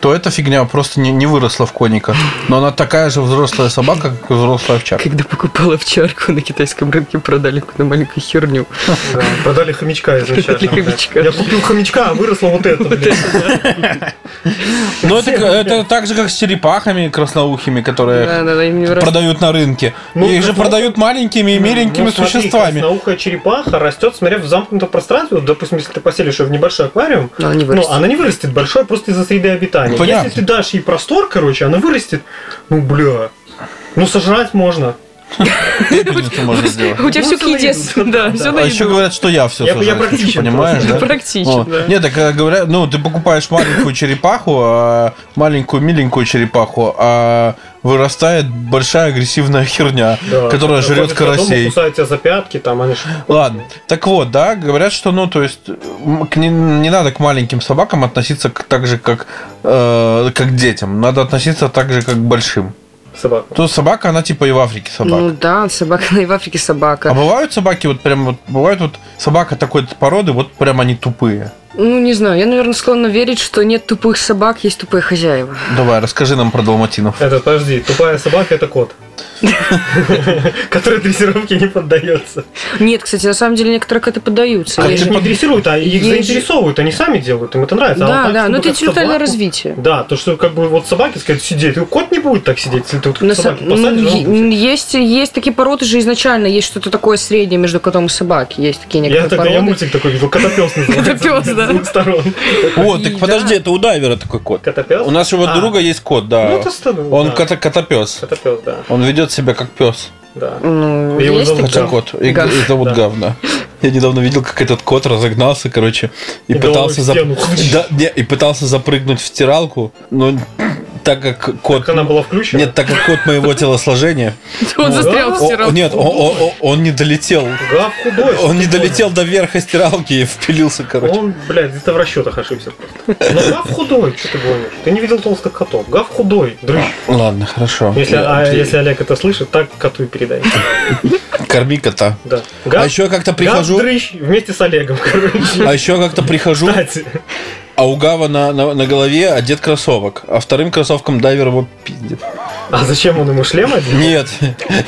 то эта фигня просто не, не выросла в коника. Но она такая же взрослая собака, как и взрослая овчарка. Когда покупала овчарку на китайском рынке, продали какую-то маленькую херню. Да, продали хомячка изначально. Продали хомячка. Я купил хомячка, а выросло вот это. Ну, это, это так же, как с черепахами красноухими, которые продают на рынке. Ну, Их же ну, продают маленькими и миленькими Ну, существами. красноухая черепаха растет, смотря в замкнутом пространстве. Вот, допустим, если ты поселишь ее в небольшой аквариум, Но она не ну, вырастет. она не вырастет большой просто из-за среды обитания. Понятно. Если ты дашь ей простор, короче, она вырастет, ну, бля, ну, сожрать можно. Пепельницу можно сделать. У тебя все к еде, да, все А на еще говорят, что я все Я- я практичен понимаешь, да? Практично. Нет, так э, говорят, ну, ты покупаешь маленькую черепаху, а, маленькую миленькую черепаху, а вырастает большая агрессивная херня, Да. которая жрет карасей. Кусает тебя за пятки, там, они Ладно. Так вот, да, говорят, что, ну, то есть, к не, не надо к маленьким собакам относиться к- так же, как, э, как к детям. Надо относиться так же, как к большим. собака. То собака, она типа и в Африке собака. Ну да, собака, она [LAUGHS] и в Африке собака. А бывают собаки, вот прям вот, бывают вот собака такой породы, вот прям они тупые. Ну, не знаю, я, наверное, склонна верить, что нет тупых собак, есть тупые хозяева. Давай, расскажи нам про далматинов. Это, подожди, тупая собака это кот. [LAUGHS] Который дрессировке не поддается. Нет, кстати, на самом деле некоторые коты поддаются. Они же- не дрессируют, а их заинтересовывают, они сами делают, им это нравится. А Да, да, чтобы но это как интеллектуальное развитие. Да, то, что как бы вот собаки сказать сидеть, кот не будет так сидеть, если ты вот собаки ну, есть, есть такие породы же изначально, есть что-то такое среднее между котом и собакой. Есть такие Я некоторые тогда я мультик такой видел, котопес [LAUGHS] называется. Котопёс, да. С двух сторон. Вот, так подожди, это у дайвера такой кот. Котопес? У нашего А, друга есть кот, да. Ну, Он да. котопес. Котопес, да. Он ведет себя как пес. да. Ну, Его зовут кот. И, Гав. и зовут Да. Гавна. Я недавно видел, как этот кот разогнался, короче, и, И пытался стену. Да, не, и пытался запрыгнуть в стиралку, но так как кот... Как она была включена? Нет, так как кот моего телосложения, [LAUGHS] Он застрял в о- о- стиралке. нет, он не долетел. Гав Он не долетел до верха стиралки и впилился, короче. Он, блядь, где-то в расчетах ошибся просто. Но Гав худой, что ты гонишь? Ты не видел толстых котов. Гав худой, дрыщ. Ладно, хорошо. Если, а если Олег это слышит, так коту и передай. [LAUGHS] Корми кота. Да. А Гав, еще я как-то Гав прихожу, дрыщ вместе с Олегом, короче. а еще как-то прихожу, Кстати, а у Гава на, на, на голове одет кроссовок, а вторым кроссовком дайвер его пиздит. а зачем он ему шлем одел? Нет.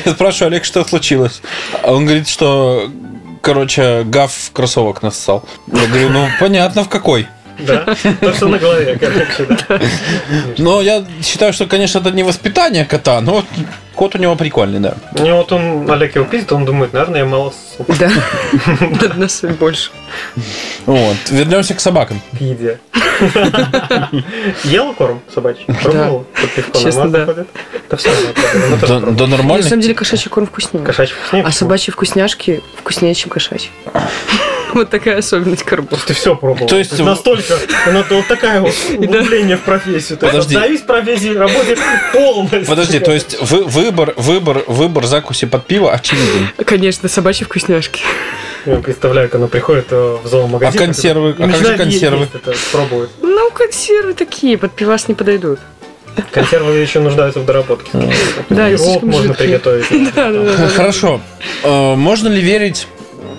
Я спрашиваю, Олег, что случилось? А он говорит, что, короче, Гав в кроссовок нассал. Я говорю, ну, понятно, в какой. Да, [LAUGHS] то, что на голове, да. Но я считаю, что, конечно, это не воспитание кота, но кот у него прикольный, да. У него вот он, Олег его пиздит, он думает, наверное, я мало ссу. Да. [LAUGHS] Надо нас больше. Вот. Вернемся к собакам. Пидя. Ела корм собачий? Пробовал? Под пивко Честно, нормально да. Да все, тоже Да, да На нормально. самом деле кошачий корм вкуснее. Кошачий вкуснее. А собачьи вкусняшки вкуснее, чем кошачьи. [LAUGHS] Вот такая особенность кормов. Ты все пробовал. То есть- настолько, она вот такая вот [LAUGHS] углубление в профессию. То есть Подожди. Отдаюсь профессии, работе полностью. Подожди, то есть вы, выбор, выбор, выбор закуси под пиво очевиден. Конечно, собачьи вкусняшки. Я представляю, как она приходит э, в зоомагазин. А консервы? А как же консервы? это, пробует. Ну, консервы такие, под пивас не подойдут. Консервы еще нуждаются в доработке. Да, Пирог можно приготовить. [LAUGHS] Хорошо. Э, Можно ли верить,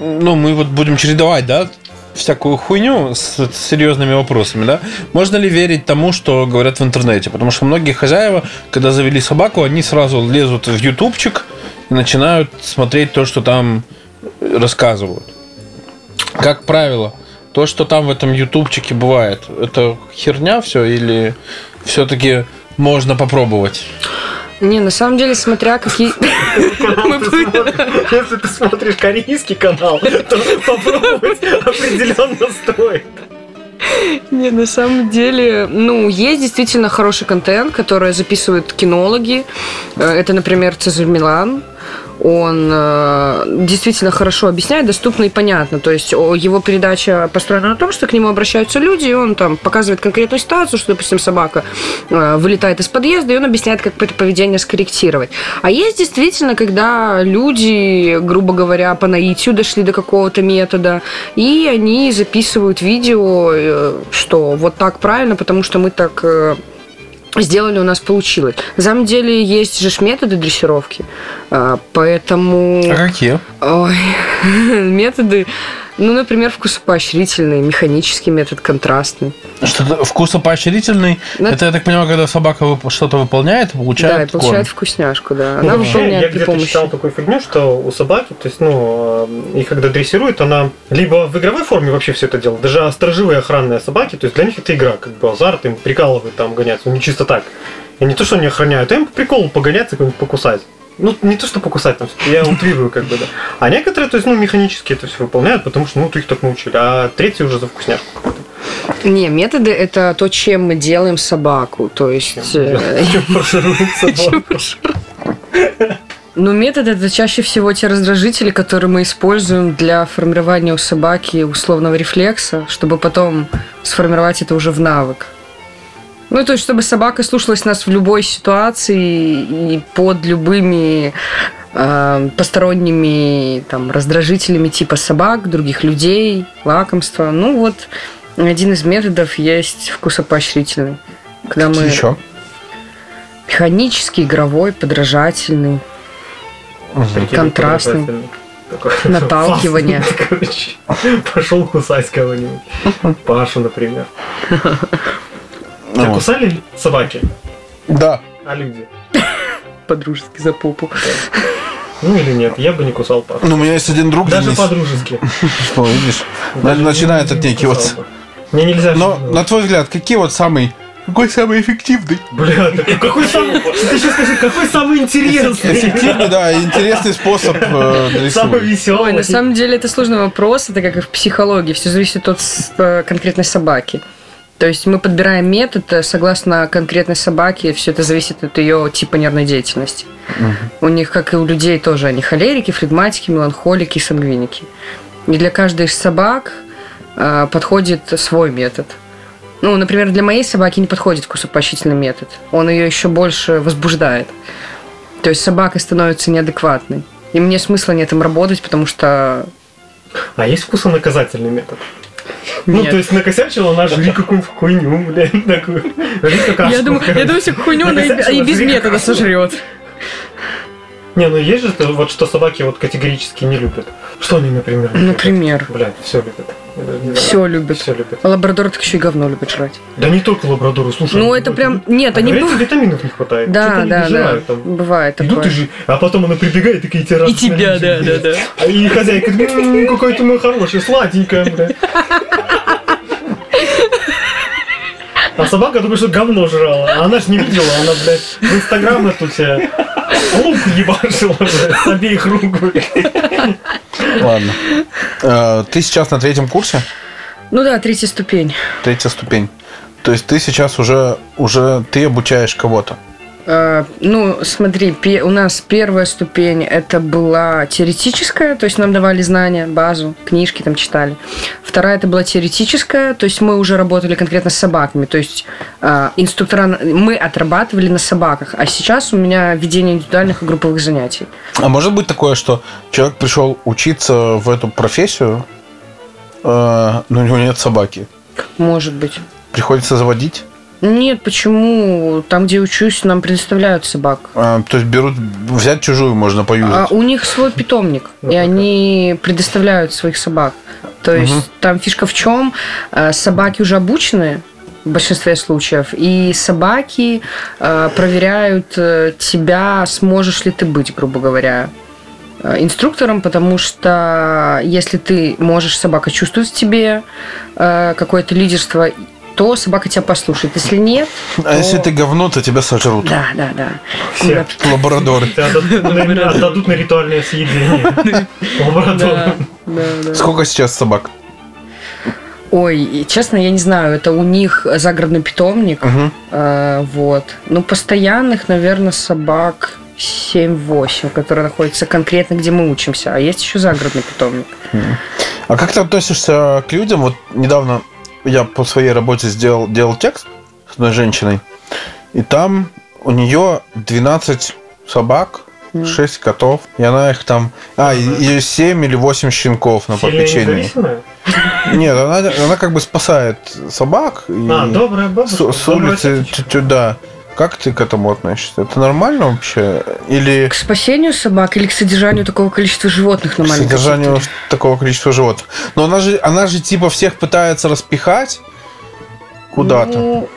ну, мы вот будем чередовать, да, всякую хуйню с, серьезными вопросами, да? Можно ли верить тому, что говорят в интернете? Потому что многие хозяева, когда завели собаку, они сразу лезут в ютубчик и начинают смотреть то, что там рассказывают. Как правило, то, что там в этом ютубчике бывает, это херня все или все-таки можно попробовать? Не, на самом деле, смотря какие... [LAUGHS] Если ты смотришь корейский канал, то попробовать определенно стоит. Не, на самом деле, ну, есть действительно хороший контент, который записывают кинологи. Э, Это, например, Цезарь Милан. Он э, действительно хорошо объясняет, доступно и понятно. То есть его передача построена на том, что к нему обращаются люди, и он там показывает конкретную ситуацию, что, допустим, собака э, вылетает из подъезда, и он объясняет, как это поведение скорректировать. А есть действительно, когда люди, грубо говоря, по наитию дошли до какого-то метода, и они записывают видео, э, что вот так правильно, потому что мы так э, сделали, у нас получилось. На самом деле есть же методы дрессировки, а, поэтому... А какие? Ой, [LAUGHS] методы, ну, например, вкусопоощрительный, механический метод, контрастный. Что-то вкусопоощрительный. Ну, Это, я так понимаю, когда собака что-то выполняет, и да, и получает получает корм. вкусняшку, да. Ну, Она я выполняет при где-то помощи. читал такую фигню, что у собаки, то есть, ну, э, их когда дрессируют, она либо в игровой форме вообще все это делает, даже сторожевые охранные собаки, то есть для них это игра, как бы азарт, им прикалывают там гоняться, ну не чисто так. И не то, что они охраняют, а им по приколу погоняться, покусать. Ну, не то, что покусать, там, я утрирую, как бы, да. А некоторые, то есть, ну, механически это все выполняют, потому что, ну, ты их так научили, а третьи уже за вкусняшку какую-то. Не, методы это то, чем мы делаем собаку. То есть. э, Чем [LAUGHS] собаку. Ну, методы это чаще всего те раздражители, которые мы используем для формирования у собаки условного рефлекса, чтобы потом сформировать это уже в навык. Ну, то есть, чтобы собака слушалась нас в любой ситуации и под любыми э, посторонними там, раздражителями типа собак, других людей, лакомства. Ну, вот один из методов есть вкусопоощрительный. Когда мы Еще. механический, игровой, подражательный. Контрастный. Такой [LAUGHS] Наталкивание. короче. Пошел кусать кого-нибудь. [LAUGHS] Пашу, например. Тебя Вот. кусали собаки? Да. А люди? По-дружески за попу. Ну или нет, я бы не кусал Пашу. Ну, у меня есть один друг, Даже по-дружески. [LAUGHS] Что, видишь? Даже Начинает не- от не некий вот... кусал бы. Мне нельзя... Но, на твой взгляд, какие вот самый... Какой самый эффективный? Бля, так какой самый... Ты еще скажи, какой самый интересный? Эффективный, да, интересный способ э, Самый веселый. Ой, на самом деле это сложный вопрос, это как и в психологии, все зависит от э, конкретной собаки. То есть мы подбираем метод э, согласно конкретной собаке, все это зависит от ее типа нервной деятельности. У них, как и у людей, тоже они холерики, флегматики, меланхолики, сангвиники. И для каждой из собак э, подходит свой метод. Ну, например, для моей собаки не подходит вкусопоощрительный метод. Он ее еще больше возбуждает. То есть собака становится неадекватной. И мне смысла нет им работать, потому что... А есть вкусонаказательный метод? Ну, Нет. то есть накосячила, она жри какую-нибудь хуйню, блядь, такую. Жри какашку. Я думаю, я думаю, всякую хуйню она и- и без метода какашку. сожрет. Не, ну есть же то, вот что собаки вот категорически не любят. Что они, например? Например. Блядь, все любят. Знаю. Все любят. Все любят. А лабрадор так еще и говно любит жрать. Да не только лабрадоры, слушай. Ну, это прям... Нет, они... говорят, быв- витаминов не хватает. Да, да, да. там. Бывает Идут и такое. жи... А потом она прибегает, такие те И тебя, да, да, да. А И хозяйка, «М, какая ты моя хорошая, сладенькая, блядь. А собака только что говно жрала. А она ж не видела, она, блядь, в инстаграм эту себе лук ебашила, блядь, с обеих рук, блядь. Ладно. Э, Ты сейчас на третьем курсе? Ну да, третья ступень. Третья ступень. То есть ты сейчас уже, уже ты обучаешь кого-то. Э, Ну, смотри, у нас первая ступень это была теоретическая, то есть нам давали знания, базу, книжки там читали. Вторая это была теоретическая, то есть мы уже работали конкретно с собаками, то есть э, инструктора мы отрабатывали на собаках, а сейчас у меня ведение индивидуальных и групповых занятий. А может быть такое, что человек пришел учиться в эту профессию, э, но у него нет собаки. Может быть. Приходится заводить. Нет, почему? Там, где учусь, нам предоставляют собак. А, то есть берут, взять чужую можно А поюзать. у них свой питомник, и они предоставляют своих собак. То есть там фишка в чем? Э, Собаки уже обучены в большинстве случаев, и собаки э, проверяют э, тебя, сможешь ли ты быть, грубо говоря, э, инструктором, потому что если ты можешь, собака чувствует в тебе э, какое-то лидерство, то собака тебя послушает. Если нет, А если ты говно, то тебя сожрут. да, да, да. Все. Лабрадоры. Отдадут на- ритуальное съедение. Лабрадор. Да, да, да. Сколько сейчас собак? Ой, честно, я не знаю, это у них загородный питомник. Э, вот. Ну, постоянных, наверное, собак 7-8, которые находятся конкретно, где мы учимся. А есть еще загородный питомник. А как ты относишься к людям? Вот недавно я по своей работе сделал, делал текст с одной женщиной, и там у нее 12 собак, 6 котов, и она их там... А, и, и 7 или 8 щенков на попечении. Нет, она, она как бы спасает собак. И А, добрая бабушка. с, с улицы тю- да. Как ты к этому относишься? Это нормально вообще? Или К спасению собак или к содержанию такого количества животных на к маленькой содержанию территории? такого количества животных? Но она же, она же типа всех пытается распихать куда-то. Ну,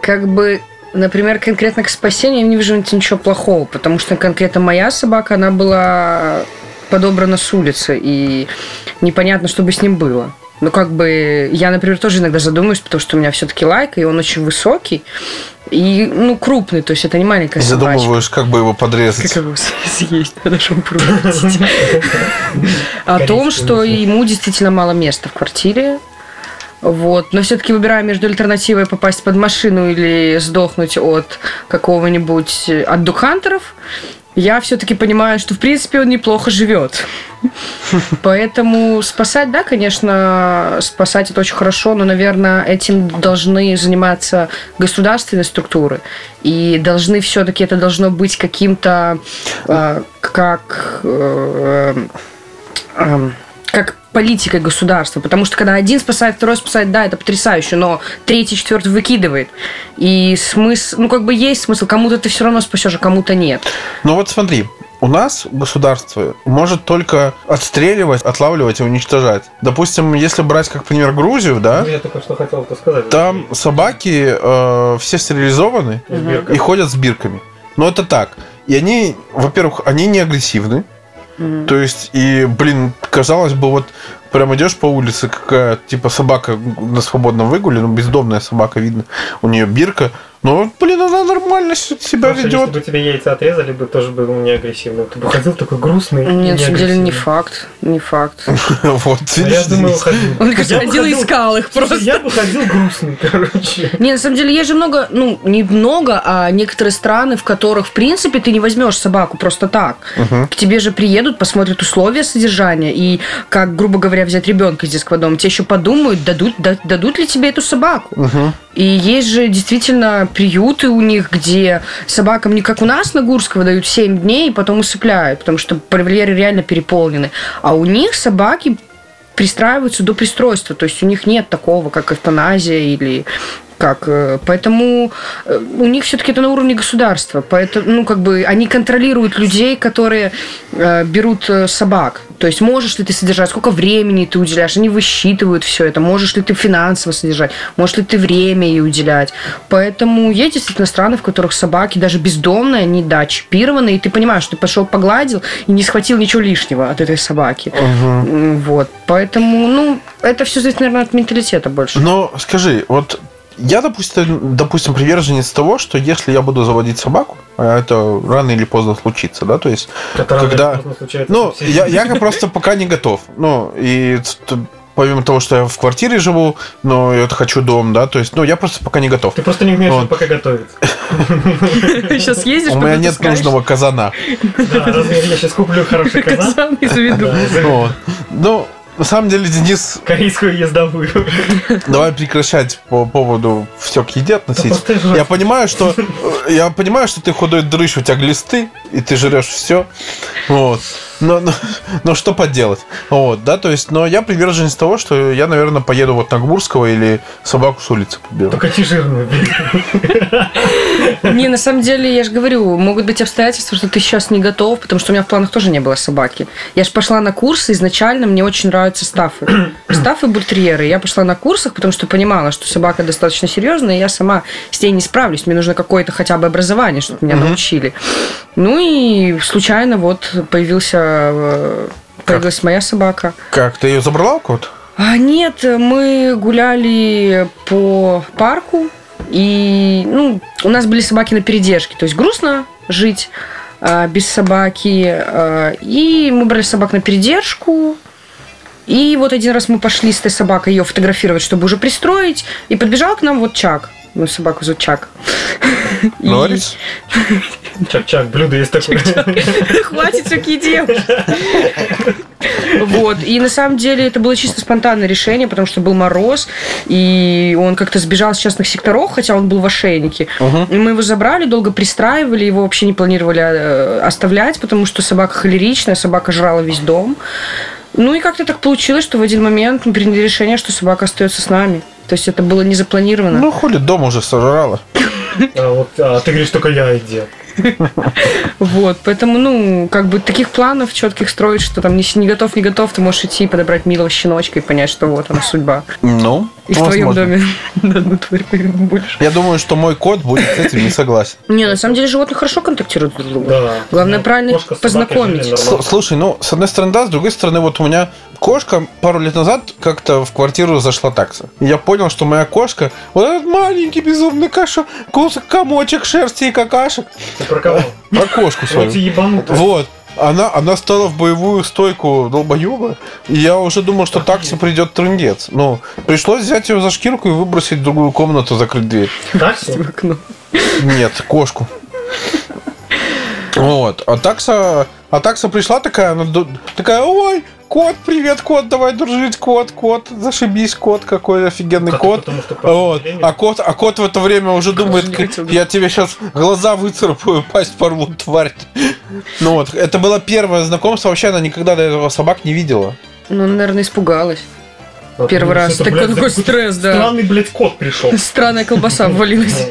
как бы, например, конкретно к спасению я не вижу ничего плохого, потому что конкретно моя собака, она была подобрана с улицы, и непонятно, что бы с ним было. Ну, как бы, я, например, тоже иногда задумываюсь, потому что у меня все-таки лайка, и он очень высокий, и, ну, крупный, то есть это не маленькая И собачка. задумываешь, как бы его подрезать. Как его съесть надо шампурить. О том, что ему действительно мало места в квартире. Вот. Но все-таки выбирая между альтернативой попасть под машину или сдохнуть от какого-нибудь от духантеров, я все-таки понимаю, что в принципе он неплохо живет. Поэтому спасать, да, конечно, спасать это очень хорошо, но, наверное, этим должны заниматься государственные структуры. И должны все-таки это должно быть каким-то э, как э, э, как политикой государства. Потому что когда один спасает, второй спасает, да, это потрясающе, но третий, четвертый выкидывает. И смысл, ну как бы есть смысл, кому-то ты все равно спасешь, а кому-то нет. Ну вот смотри, у нас государство может только отстреливать, отлавливать и уничтожать. Допустим, если брать как пример Грузию, да, Ну, Я только что хотел это сказать. там собаки э, все стерилизованы и ходят с бирками. Но это так. И они, во-первых, они не агрессивны. То есть, и, блин, казалось бы, вот прям идешь по улице, какая типа собака на свободном выгуле, ну, бездомная собака, видно, у нее бирка, Ну, блин, она нормально себя Слушай, Если бы ведет. тебе яйца отрезали бы, тоже был не агрессивный. Ты бы ходил такой грустный. Нет, на самом деле не факт. Не факт. [LAUGHS] Вот, Ну, Я думаю, ходил. Он бы ходил и искал их просто. Я бы ходил грустный, короче. Не, на самом деле есть же много, ну, не много, а некоторые страны, в которых, в принципе, ты не возьмешь собаку просто так. К тебе же приедут, посмотрят условия содержания и, как, грубо говоря, взять ребенка из детского дома. Те еще подумают, дадут, да- дадут ли тебе эту собаку. И есть же действительно приюты у них, где собакам не как у нас на Гурского дают 7 дней и потом усыпляют, потому что вольеры реально переполнены. А у них собаки пристраиваются до пристройства. То есть у них нет такого, как эвтаназия или как. э, Поэтому э, у них все-таки это на уровне государства. Поэтому, ну, как бы они контролируют людей, которые э, берут э, собак. То есть можешь ли ты содержать, сколько времени ты уделяешь. Они высчитывают все это. Можешь ли ты финансово содержать, можешь ли ты время ей уделять. Поэтому есть действительно страны, в которых собаки даже бездомные, они, да, чипированы, и ты понимаешь, что ты пошел погладил и не схватил ничего лишнего от этой собаки. М, Вот. Поэтому, ну, это все зависит, наверное, от менталитета больше. Но скажи, вот я, допустим, допустим, приверженец того, что если я буду заводить собаку, а это рано или поздно случится, да, то есть, Это рано или когда... поздно случается Ну, я, я просто пока не готов. Ну, и помимо того, что я в квартире живу, но я хочу дом, да, то есть, ну, я просто пока не готов. Ты просто не умеешь Вот. пока готовиться. [LAUGHS] Сейчас ездишь, У меня нет нужного казана. Да, размер я сейчас куплю хороший казан. Казан и заведу. Вот. Ну, на самом деле, Денис, Корейскую ездовую. давай прекращать по поводу все к еде относить. жрать. Я понимаю, что я понимаю, что ты худой дрыщ, у тебя глисты, и ты жрешь все. Вот. Но, но, но что поделать? Вот, да, то есть, но я приверженец того, что я, наверное, поеду вот на Гурского или собаку с улицы поберу. Только ти жирную. Не, на самом деле, я же говорю, могут быть обстоятельства, что ты сейчас не готов, потому что у меня в планах тоже не было собаки. Я же пошла на курсы, изначально мне очень нравятся стафы. [CLEARS THROAT] Стафы бультерьеры. Я пошла на курсах, потому что понимала, что собака достаточно серьезная, и я сама с ней не справлюсь. Мне нужно какое-то хотя бы образование, чтобы меня научили. Ну и случайно вот появился, э, появилась моя собака. Как, ты ее забрала у кого-то? А, нет, мы гуляли по парку, и ну, у нас были собаки на передержке. То есть грустно жить а, без собаки. а, и мы брали собак на передержку. И вот один раз мы пошли с этой собакой ее фотографировать, чтобы уже пристроить. И подбежал к нам вот Чак. Ну, собаку зовут Чак. [LAUGHS] И- Норрис? Чак-чак, блюдо есть такое. [LAUGHS] Хватит к еде. Вот. И на самом деле это было чисто спонтанное решение, потому что был мороз, и он как-то сбежал с частных секторов, хотя он был в ошейнике. И мы его забрали, долго пристраивали, его вообще не планировали э, оставлять, потому что собака холеричная, собака жрала весь дом. Ну и как-то так получилось, что в один момент мы приняли решение, что собака остается с нами. То есть это было не запланировано. Ну, хули, дом уже сожрала. А вот, а ты говоришь, только я и дед. Вот, поэтому, ну, как бы таких планов четких строить, что там не, не готов, не готов, ты можешь идти и подобрать милого щеночка и понять, что вот она судьба. Ну, И в твоем возможно. доме на одну тварь появится больше. Я думаю, что мой кот будет с этим не согласен. Не, на самом деле животные хорошо контактируют друг с другом. Да. Главное, Ну, правильно собакой познакомить. Слушай, ну, с одной стороны, да, с другой стороны, вот у меня кошка пару лет назад как-то в квартиру зашла такса. И я понял, что моя кошка, вот этот маленький безумный каша, кусок комочек шерсти и какашек, Ты про кого? про кошку свою. Вот. Она, она стала в боевую стойку долбоеба, и я уже думал, что такси придет трындец. Ну, пришлось взять ее за шкирку и выбросить в другую комнату, закрыть дверь. Такси? В окно. Нет, кошку. Вот. А такса, а такса пришла такая, она такая, ой, кот, привет, кот, давай дружить, кот, кот, зашибись, кот, какой офигенный кот. Вот. А кот, а кот в это время уже думает, не «К- хотел, да. я тебе сейчас глаза выцарапаю, пасть порву, тварь. Ну вот, это было первое знакомство, вообще она никогда до этого собак не видела. Ну, наверное, испугалась. Первый ну, раз. это, Такой- блядь, такой какой-то стресс, да. Странный, блядь, кот пришел. Странная колбаса [LAUGHS] ввалилась.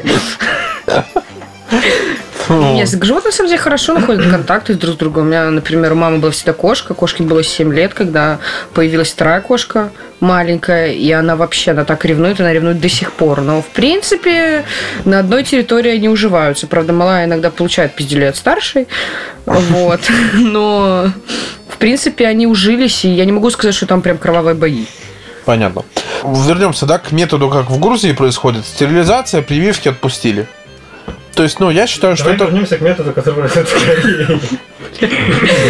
[LAUGHS] Нет, с животными, на самом деле, хорошо находят контакты друг с другом. У меня, например, у мамы была всегда кошка. Кошке было 7 лет, когда появилась вторая кошка маленькая, и она вообще, она так ревнует, она ревнует до сих пор. Но, в принципе, на одной территории они уживаются. Правда, малая иногда получает пиздюлей от старшей. Вот. [LAUGHS] Но, в принципе, они ужились, и я не могу сказать, что там прям кровавые бои. Понятно. Вернемся, да, к методу, как в Грузии происходит. Стерилизация, прививки отпустили. То есть, ну, я считаю, что Давай это, вернемся к методу, который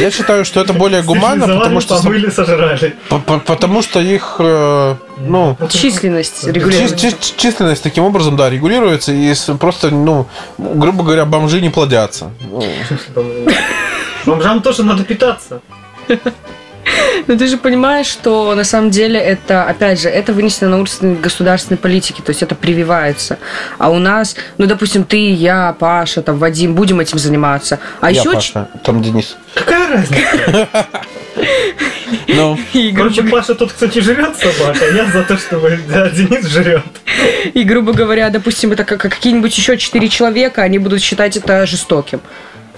я считаю, что это более гуманно, потому что, помыли, сожрали. по- по- потому что их, э, ну, Численность Чи- регулируется. чи- численность таким образом, да, регулируется, и просто, ну, грубо говоря, бомжи не плодятся. Ну, В смысле, помыли? Бомжам тоже надо питаться. [LAUGHS] Но ты же понимаешь, что на самом деле это, опять же, это вынесено на уровень государственной политики, то есть это прививается. А у нас, ну, допустим, ты, я, Паша, там, Вадим, будем этим заниматься. А я еще Паша, там Денис. Какая разница? Ну, грубо, Короче, Паша тут, кстати, жрет собака, а я за то, чтобы да, Денис жрет. и, грубо говоря, допустим, это как какие-нибудь еще четыре человека, они будут считать это жестоким.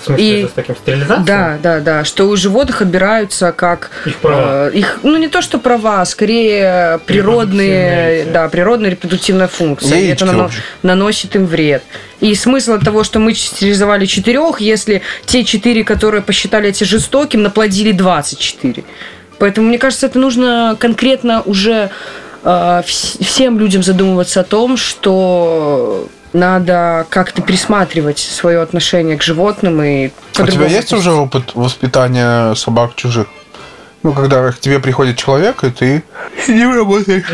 В смысле, И- с таким стерилизацией? Да, да, да, что у животных отбираются как Их права. э, их, ну не то что права, скорее природные, да, природная репродуктивная функция. И Яички это нано- наносит им вред. И смысл от того, что мы стерилизовали четырех, если те четыре, которые посчитали эти жестоким, наплодили 24. Поэтому, мне кажется, это нужно конкретно уже э, вс- всем людям задумываться о том, что надо как-то пересматривать свое отношение к животным и у тебя есть уже опыт воспитания собак чужих? Ну, когда к тебе приходит человек, и ты с ним работаешь.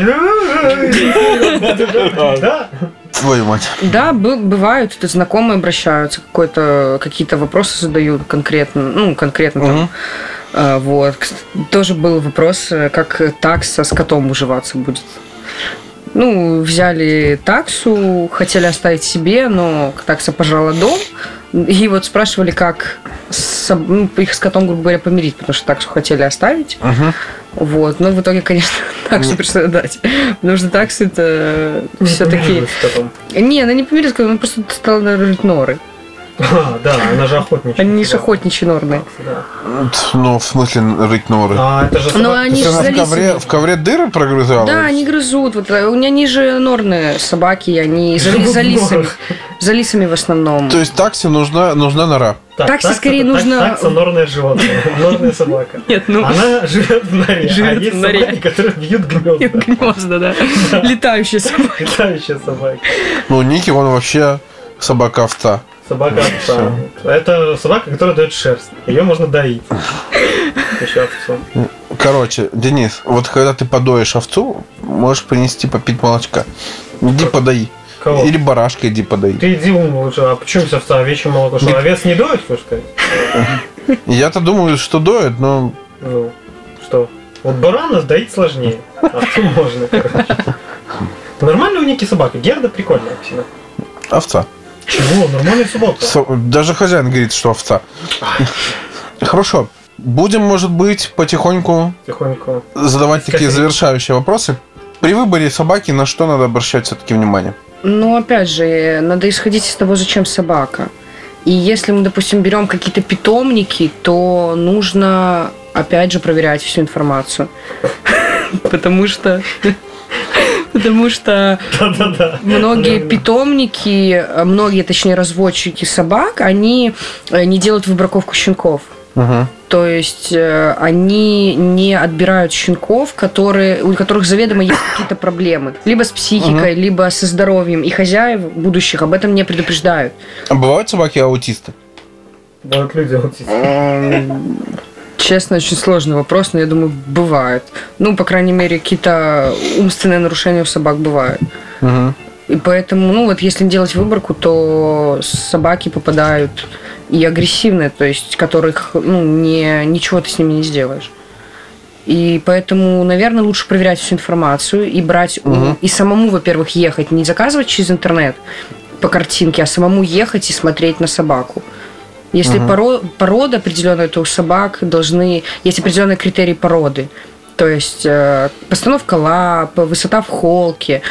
Да. Твою мать. Да, бы- бывают, это знакомые обращаются, какой-то, какие-то вопросы задают конкретно, ну, конкретно там. А, Вот. Тоже был вопрос, э, как такса с котом уживаться будет. Ну, взяли таксу, хотели оставить себе, но такса пожрала дом. И вот спрашивали, как с, ну, их с котом, грубо говоря, помирить, потому что таксу хотели оставить. Мгм. Вот. Но в итоге, конечно, [LAUGHS] таксу пришлось отдать. Потому что таксы это все-таки... Не, она не помирилась, она просто стала рыть норы. А, [LAUGHS] да, она же охотничья. Они же собака. охотничьи норные. Да. Ну, в смысле, рыть норы. А, это же Ну, собака. они же в ковре, в ковре дыры прогрызала? Да, они грызут. Вот, э, у меня они же норные собаки, они за, [LAUGHS] за лисами. За лисами в основном. То есть такси нужна, нужна нора. Так, такси такса скорее так- нужно- Такса норное животное, [LAUGHS] норная собака. Нет, ну... Она живет в норе, а Живет есть в норе. собаки, которые бьют гнезда. Гнезда, да. Летающие собаки. Летающая собака. Ну, Ники, он вообще собака-овца. Собака овца. Это собака, которая дает шерсть. Ее можно доить. Еще овцу. Короче, Денис, вот когда ты подоешь овцу, можешь принести попить молочка. Иди подай. Кого? Или барашка иди подай. Ты иди лучше. А почему здесь овца? Овечье молоко? Что, овец не доит, хочешь сказать? [LAUGHS] Я-то думаю, что доет, но Ну, что? Вот барана доить сложнее. Овцу можно, короче. [LAUGHS] Нормальная у Ники собака. Герда прикольная овца. Чего? Нормальная собака. Со- Даже хозяин говорит, что овца. Хорошо. Будем, может быть, потихоньку Тихонько. задавать такие Скажи. завершающие вопросы. При выборе собаки на что надо обращать все-таки внимание? Ну, опять же, надо исходить из того, зачем собака. И если мы, допустим, берем какие-то питомники, то нужно, опять же, проверять всю информацию. [LAUGHS] Потому что... Потому что [LAUGHS] многие питомники, э, многие, точнее, разводчики собак, они э, не делают выбраковку щенков. То есть э, они не отбирают щенков, которые, у которых заведомо есть какие-то проблемы. Либо с психикой, либо со здоровьем. И хозяев будущих об этом не предупреждают. А бывают собаки-аутисты? Бывают люди аутисты. Честно, очень сложный вопрос, но я думаю, бывает. Ну, по крайней мере, какие-то умственные нарушения у собак бывают. Мгм. И поэтому, ну вот если делать выборку, то собаки попадают и агрессивные, то есть которых, ну, не, ничего ты с ними не сделаешь. И поэтому, наверное, лучше проверять всю информацию и брать, у- Мгм. и самому, во-первых, ехать, не заказывать через интернет по картинке, а самому ехать и смотреть на собаку. Если Мгм. поро- порода определенная, то у собак должны... Есть определенные критерии породы. То есть э, постановка лап, высота в холке.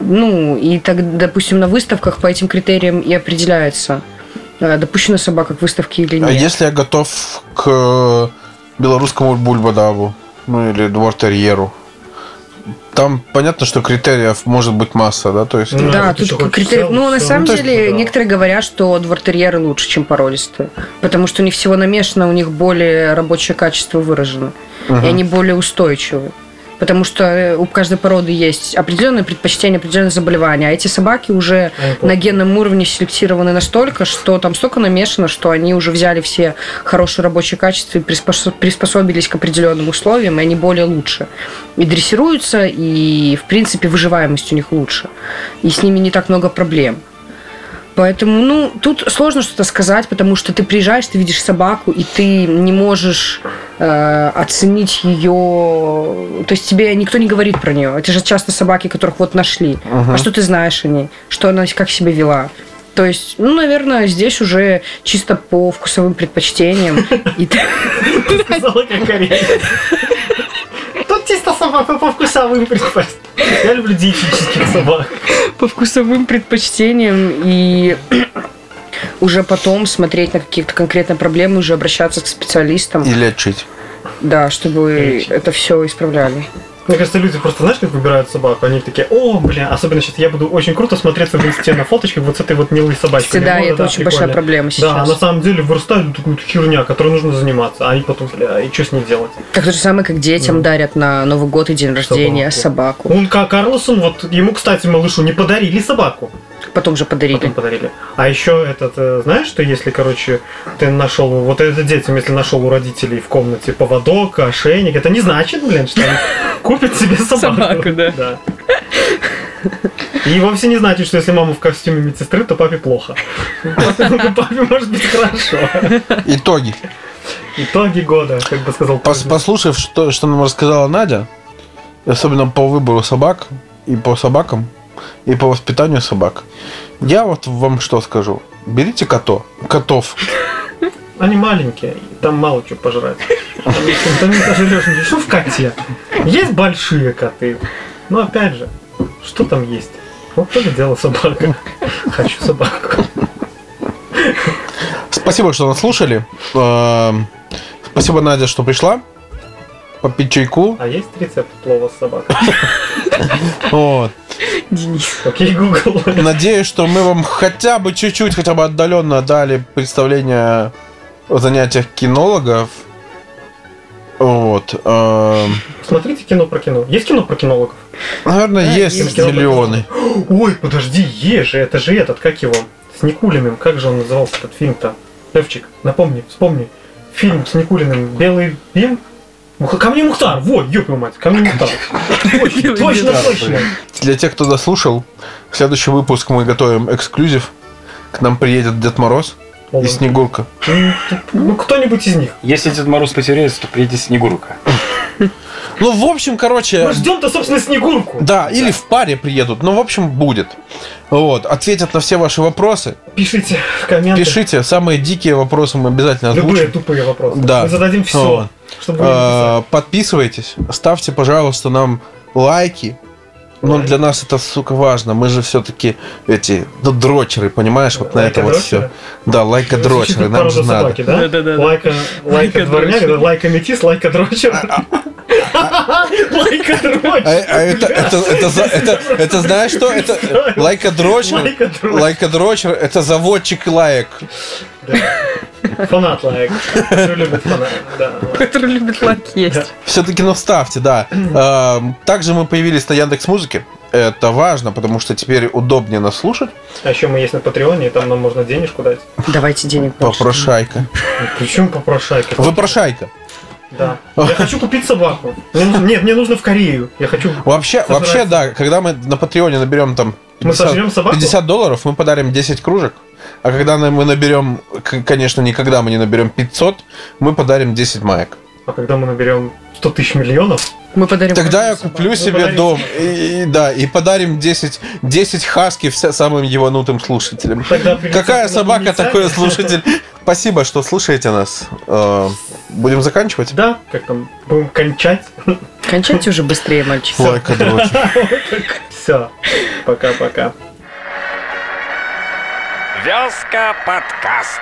Ну, и так, допустим, на выставках по этим критериям и определяется, э, допущена собака к выставке или А нет. если я готов к э, белорусскому бульбадаву, ну или двор-терьеру, там понятно, что критериев может быть масса, да, то есть... Ну, Да, тут критерий. Ну, на самом Ну, то есть, деле, да. некоторые говорят, что двортерьеры лучше, чем породистые. Потому что у них всего намешано, у них более рабочее качество выражено. И Мгм. они более устойчивы. Потому что э, у каждой породы есть определенные предпочтения, определенные заболевания. А эти собаки уже плохо. на генном уровне селектированы настолько, что там столько намешано, что они уже взяли все хорошие рабочие качества и приспос- приспособились к определенным условиям, и они более лучше. И дрессируются, и, в принципе, выживаемость у них лучше. И с ними не так много проблем. Поэтому, ну, тут сложно что-то сказать, потому что ты приезжаешь, ты видишь собаку, и ты не можешь э, оценить ее. То есть тебе никто не говорит про нее. Это же часто собаки, которых вот нашли. А что ты знаешь о ней? Что она как себя вела? То есть, ну, наверное, здесь уже чисто по вкусовым предпочтениям. [LAUGHS] Сказала, как чисто собака по вкусовым предпочтениям. Я люблю диетических собак. по вкусовым предпочтениям и уже потом смотреть на какие-то конкретные проблемы, уже обращаться к специалистам, И лечить. да, чтобы Лечить. это все исправляли. Мне кажется, люди просто, знаешь, как выбирают собаку? Они такие, о, бля, особенно сейчас я буду очень круто смотреться в инсте на фоточках вот с этой вот милой собачкой. Да, это очень большая проблема Да, сейчас. на самом деле вырастает такую херня, которой нужно заниматься. А они потом, бля, и что с ней делать? Так то же самое, как детям Ну. дарят на Новый год и день рождения собаку. Он, как Карлсон, вот ему, кстати, малышу не подарили собаку. Потом же подарили. Потом подарили. А еще этот, э, знаешь, что если, короче, ты нашел, вот это детям, если нашел у родителей в комнате поводок, ошейник, это не значит, блин, что они купят себе собаку. Собаку, да. И вовсе не значит, что если мама в костюме медсестры, то папе плохо. [LAUGHS] Папе может быть хорошо. Итоги. Итоги года, как бы сказал. Послушав, что, что нам рассказала Надя, особенно по выбору собак, и по собакам, и по воспитанию собак, я вот вам что скажу. Берите кото, котов. Они маленькие, там мало чего пожрать. Там, там пожрешь ничего. Что в коте? Есть большие коты. Но опять же, что там есть? Вот то ли дело собака. Хочу собаку. Спасибо, что нас слушали. Эм, Спасибо, Надя, что пришла. Попить чайку. А есть рецепт плова с собакой? [LAUGHS] Вот. Денис. Окей, Google. Надеюсь, что мы вам хотя бы чуть-чуть, хотя бы отдаленно дали представление о занятиях кинологов. Вот. эм, Смотрите кино про кино. Есть кино про кинологов? Наверное, Да, есть есть миллионы. [GASPS] Ой, подожди, есть же, это же этот, как его? С Никулиным, как же он назывался этот фильм-то? Левчик, напомни, вспомни. Фильм с Никулиным «Белый бим»? Муха- Ко мне Мухтар, вот, ёб твою мать, ко мне Мухтар. Точно, [LAUGHS] точно. Для тех, кто дослушал, в следующий выпуск мы готовим эксклюзив. К нам приедет Дед Мороз и Снегурка. Ну, Ну, кто-нибудь из них. Если Дед Мороз потеряется, то приедет Снегурка. [LAUGHS] Ну, в общем, короче... Мы ждем-то, собственно, Снегурку. Да, или в паре приедут. Ну, в общем, будет. Вот. Ответят на все ваши вопросы. Пишите в комменты. Пишите. Самые дикие вопросы мы обязательно Любые озвучим. тупые вопросы. Да. Мы зададим все, чтобы Э, Подписывайтесь. Ставьте, пожалуйста, нам лайки. Ну, Лайки. для нас это, сука, важно. Мы же все-таки эти, ну, дрочеры, понимаешь, вот на это вот все. Да, лайка-дрочеры, Звучит как нам же порода надо. собаки, да? Да-да-да. Лайка, лайка дворняга, да, лайка метис, лайка дрочер. Лайка [LAUGHS] А, дрочер. а это, это, знаешь что? Это лайка-дрочер. Лайка-дрочер. Лайка-дрочер – это заводчик лаек. Фанат лайк. Который любит фанат. Да. Который любит лайк есть. Все-таки, ну, ставьте, да. Также мы появились на Яндекс Музыке. Это важно, потому что теперь удобнее нас слушать. А еще мы есть на Патреоне, и там нам можно денежку дать. Давайте денег больше. Попрошайка. Причем попрошайка. Выпрошайка. Да. Я хочу купить собаку. Нет, мне нужно в Корею. Я хочу... Вообще, вообще, да, когда мы на Патреоне наберем там Мы сожрем собаку? 50 долларов, мы подарим 10 кружек. А когда мы наберем, конечно, никогда мы не наберем 500, мы подарим 10 маек. А когда мы наберем 100 тысяч миллионов, Мы подарим Тогда я куплю Мы себе дом. И, и- да, и подарим 10, 10 хаски вся- самым ебанутым слушателям. тогда Какая собака, такой [LAUGHS] слушатель. Спасибо, что слушаете нас. Э, Будем заканчивать. Да, как там, будем кончать. собаку. Кончайте уже быстрее, мальчик. Лайка. Все. [LAUGHS] Пока-пока. Вязка подкаст.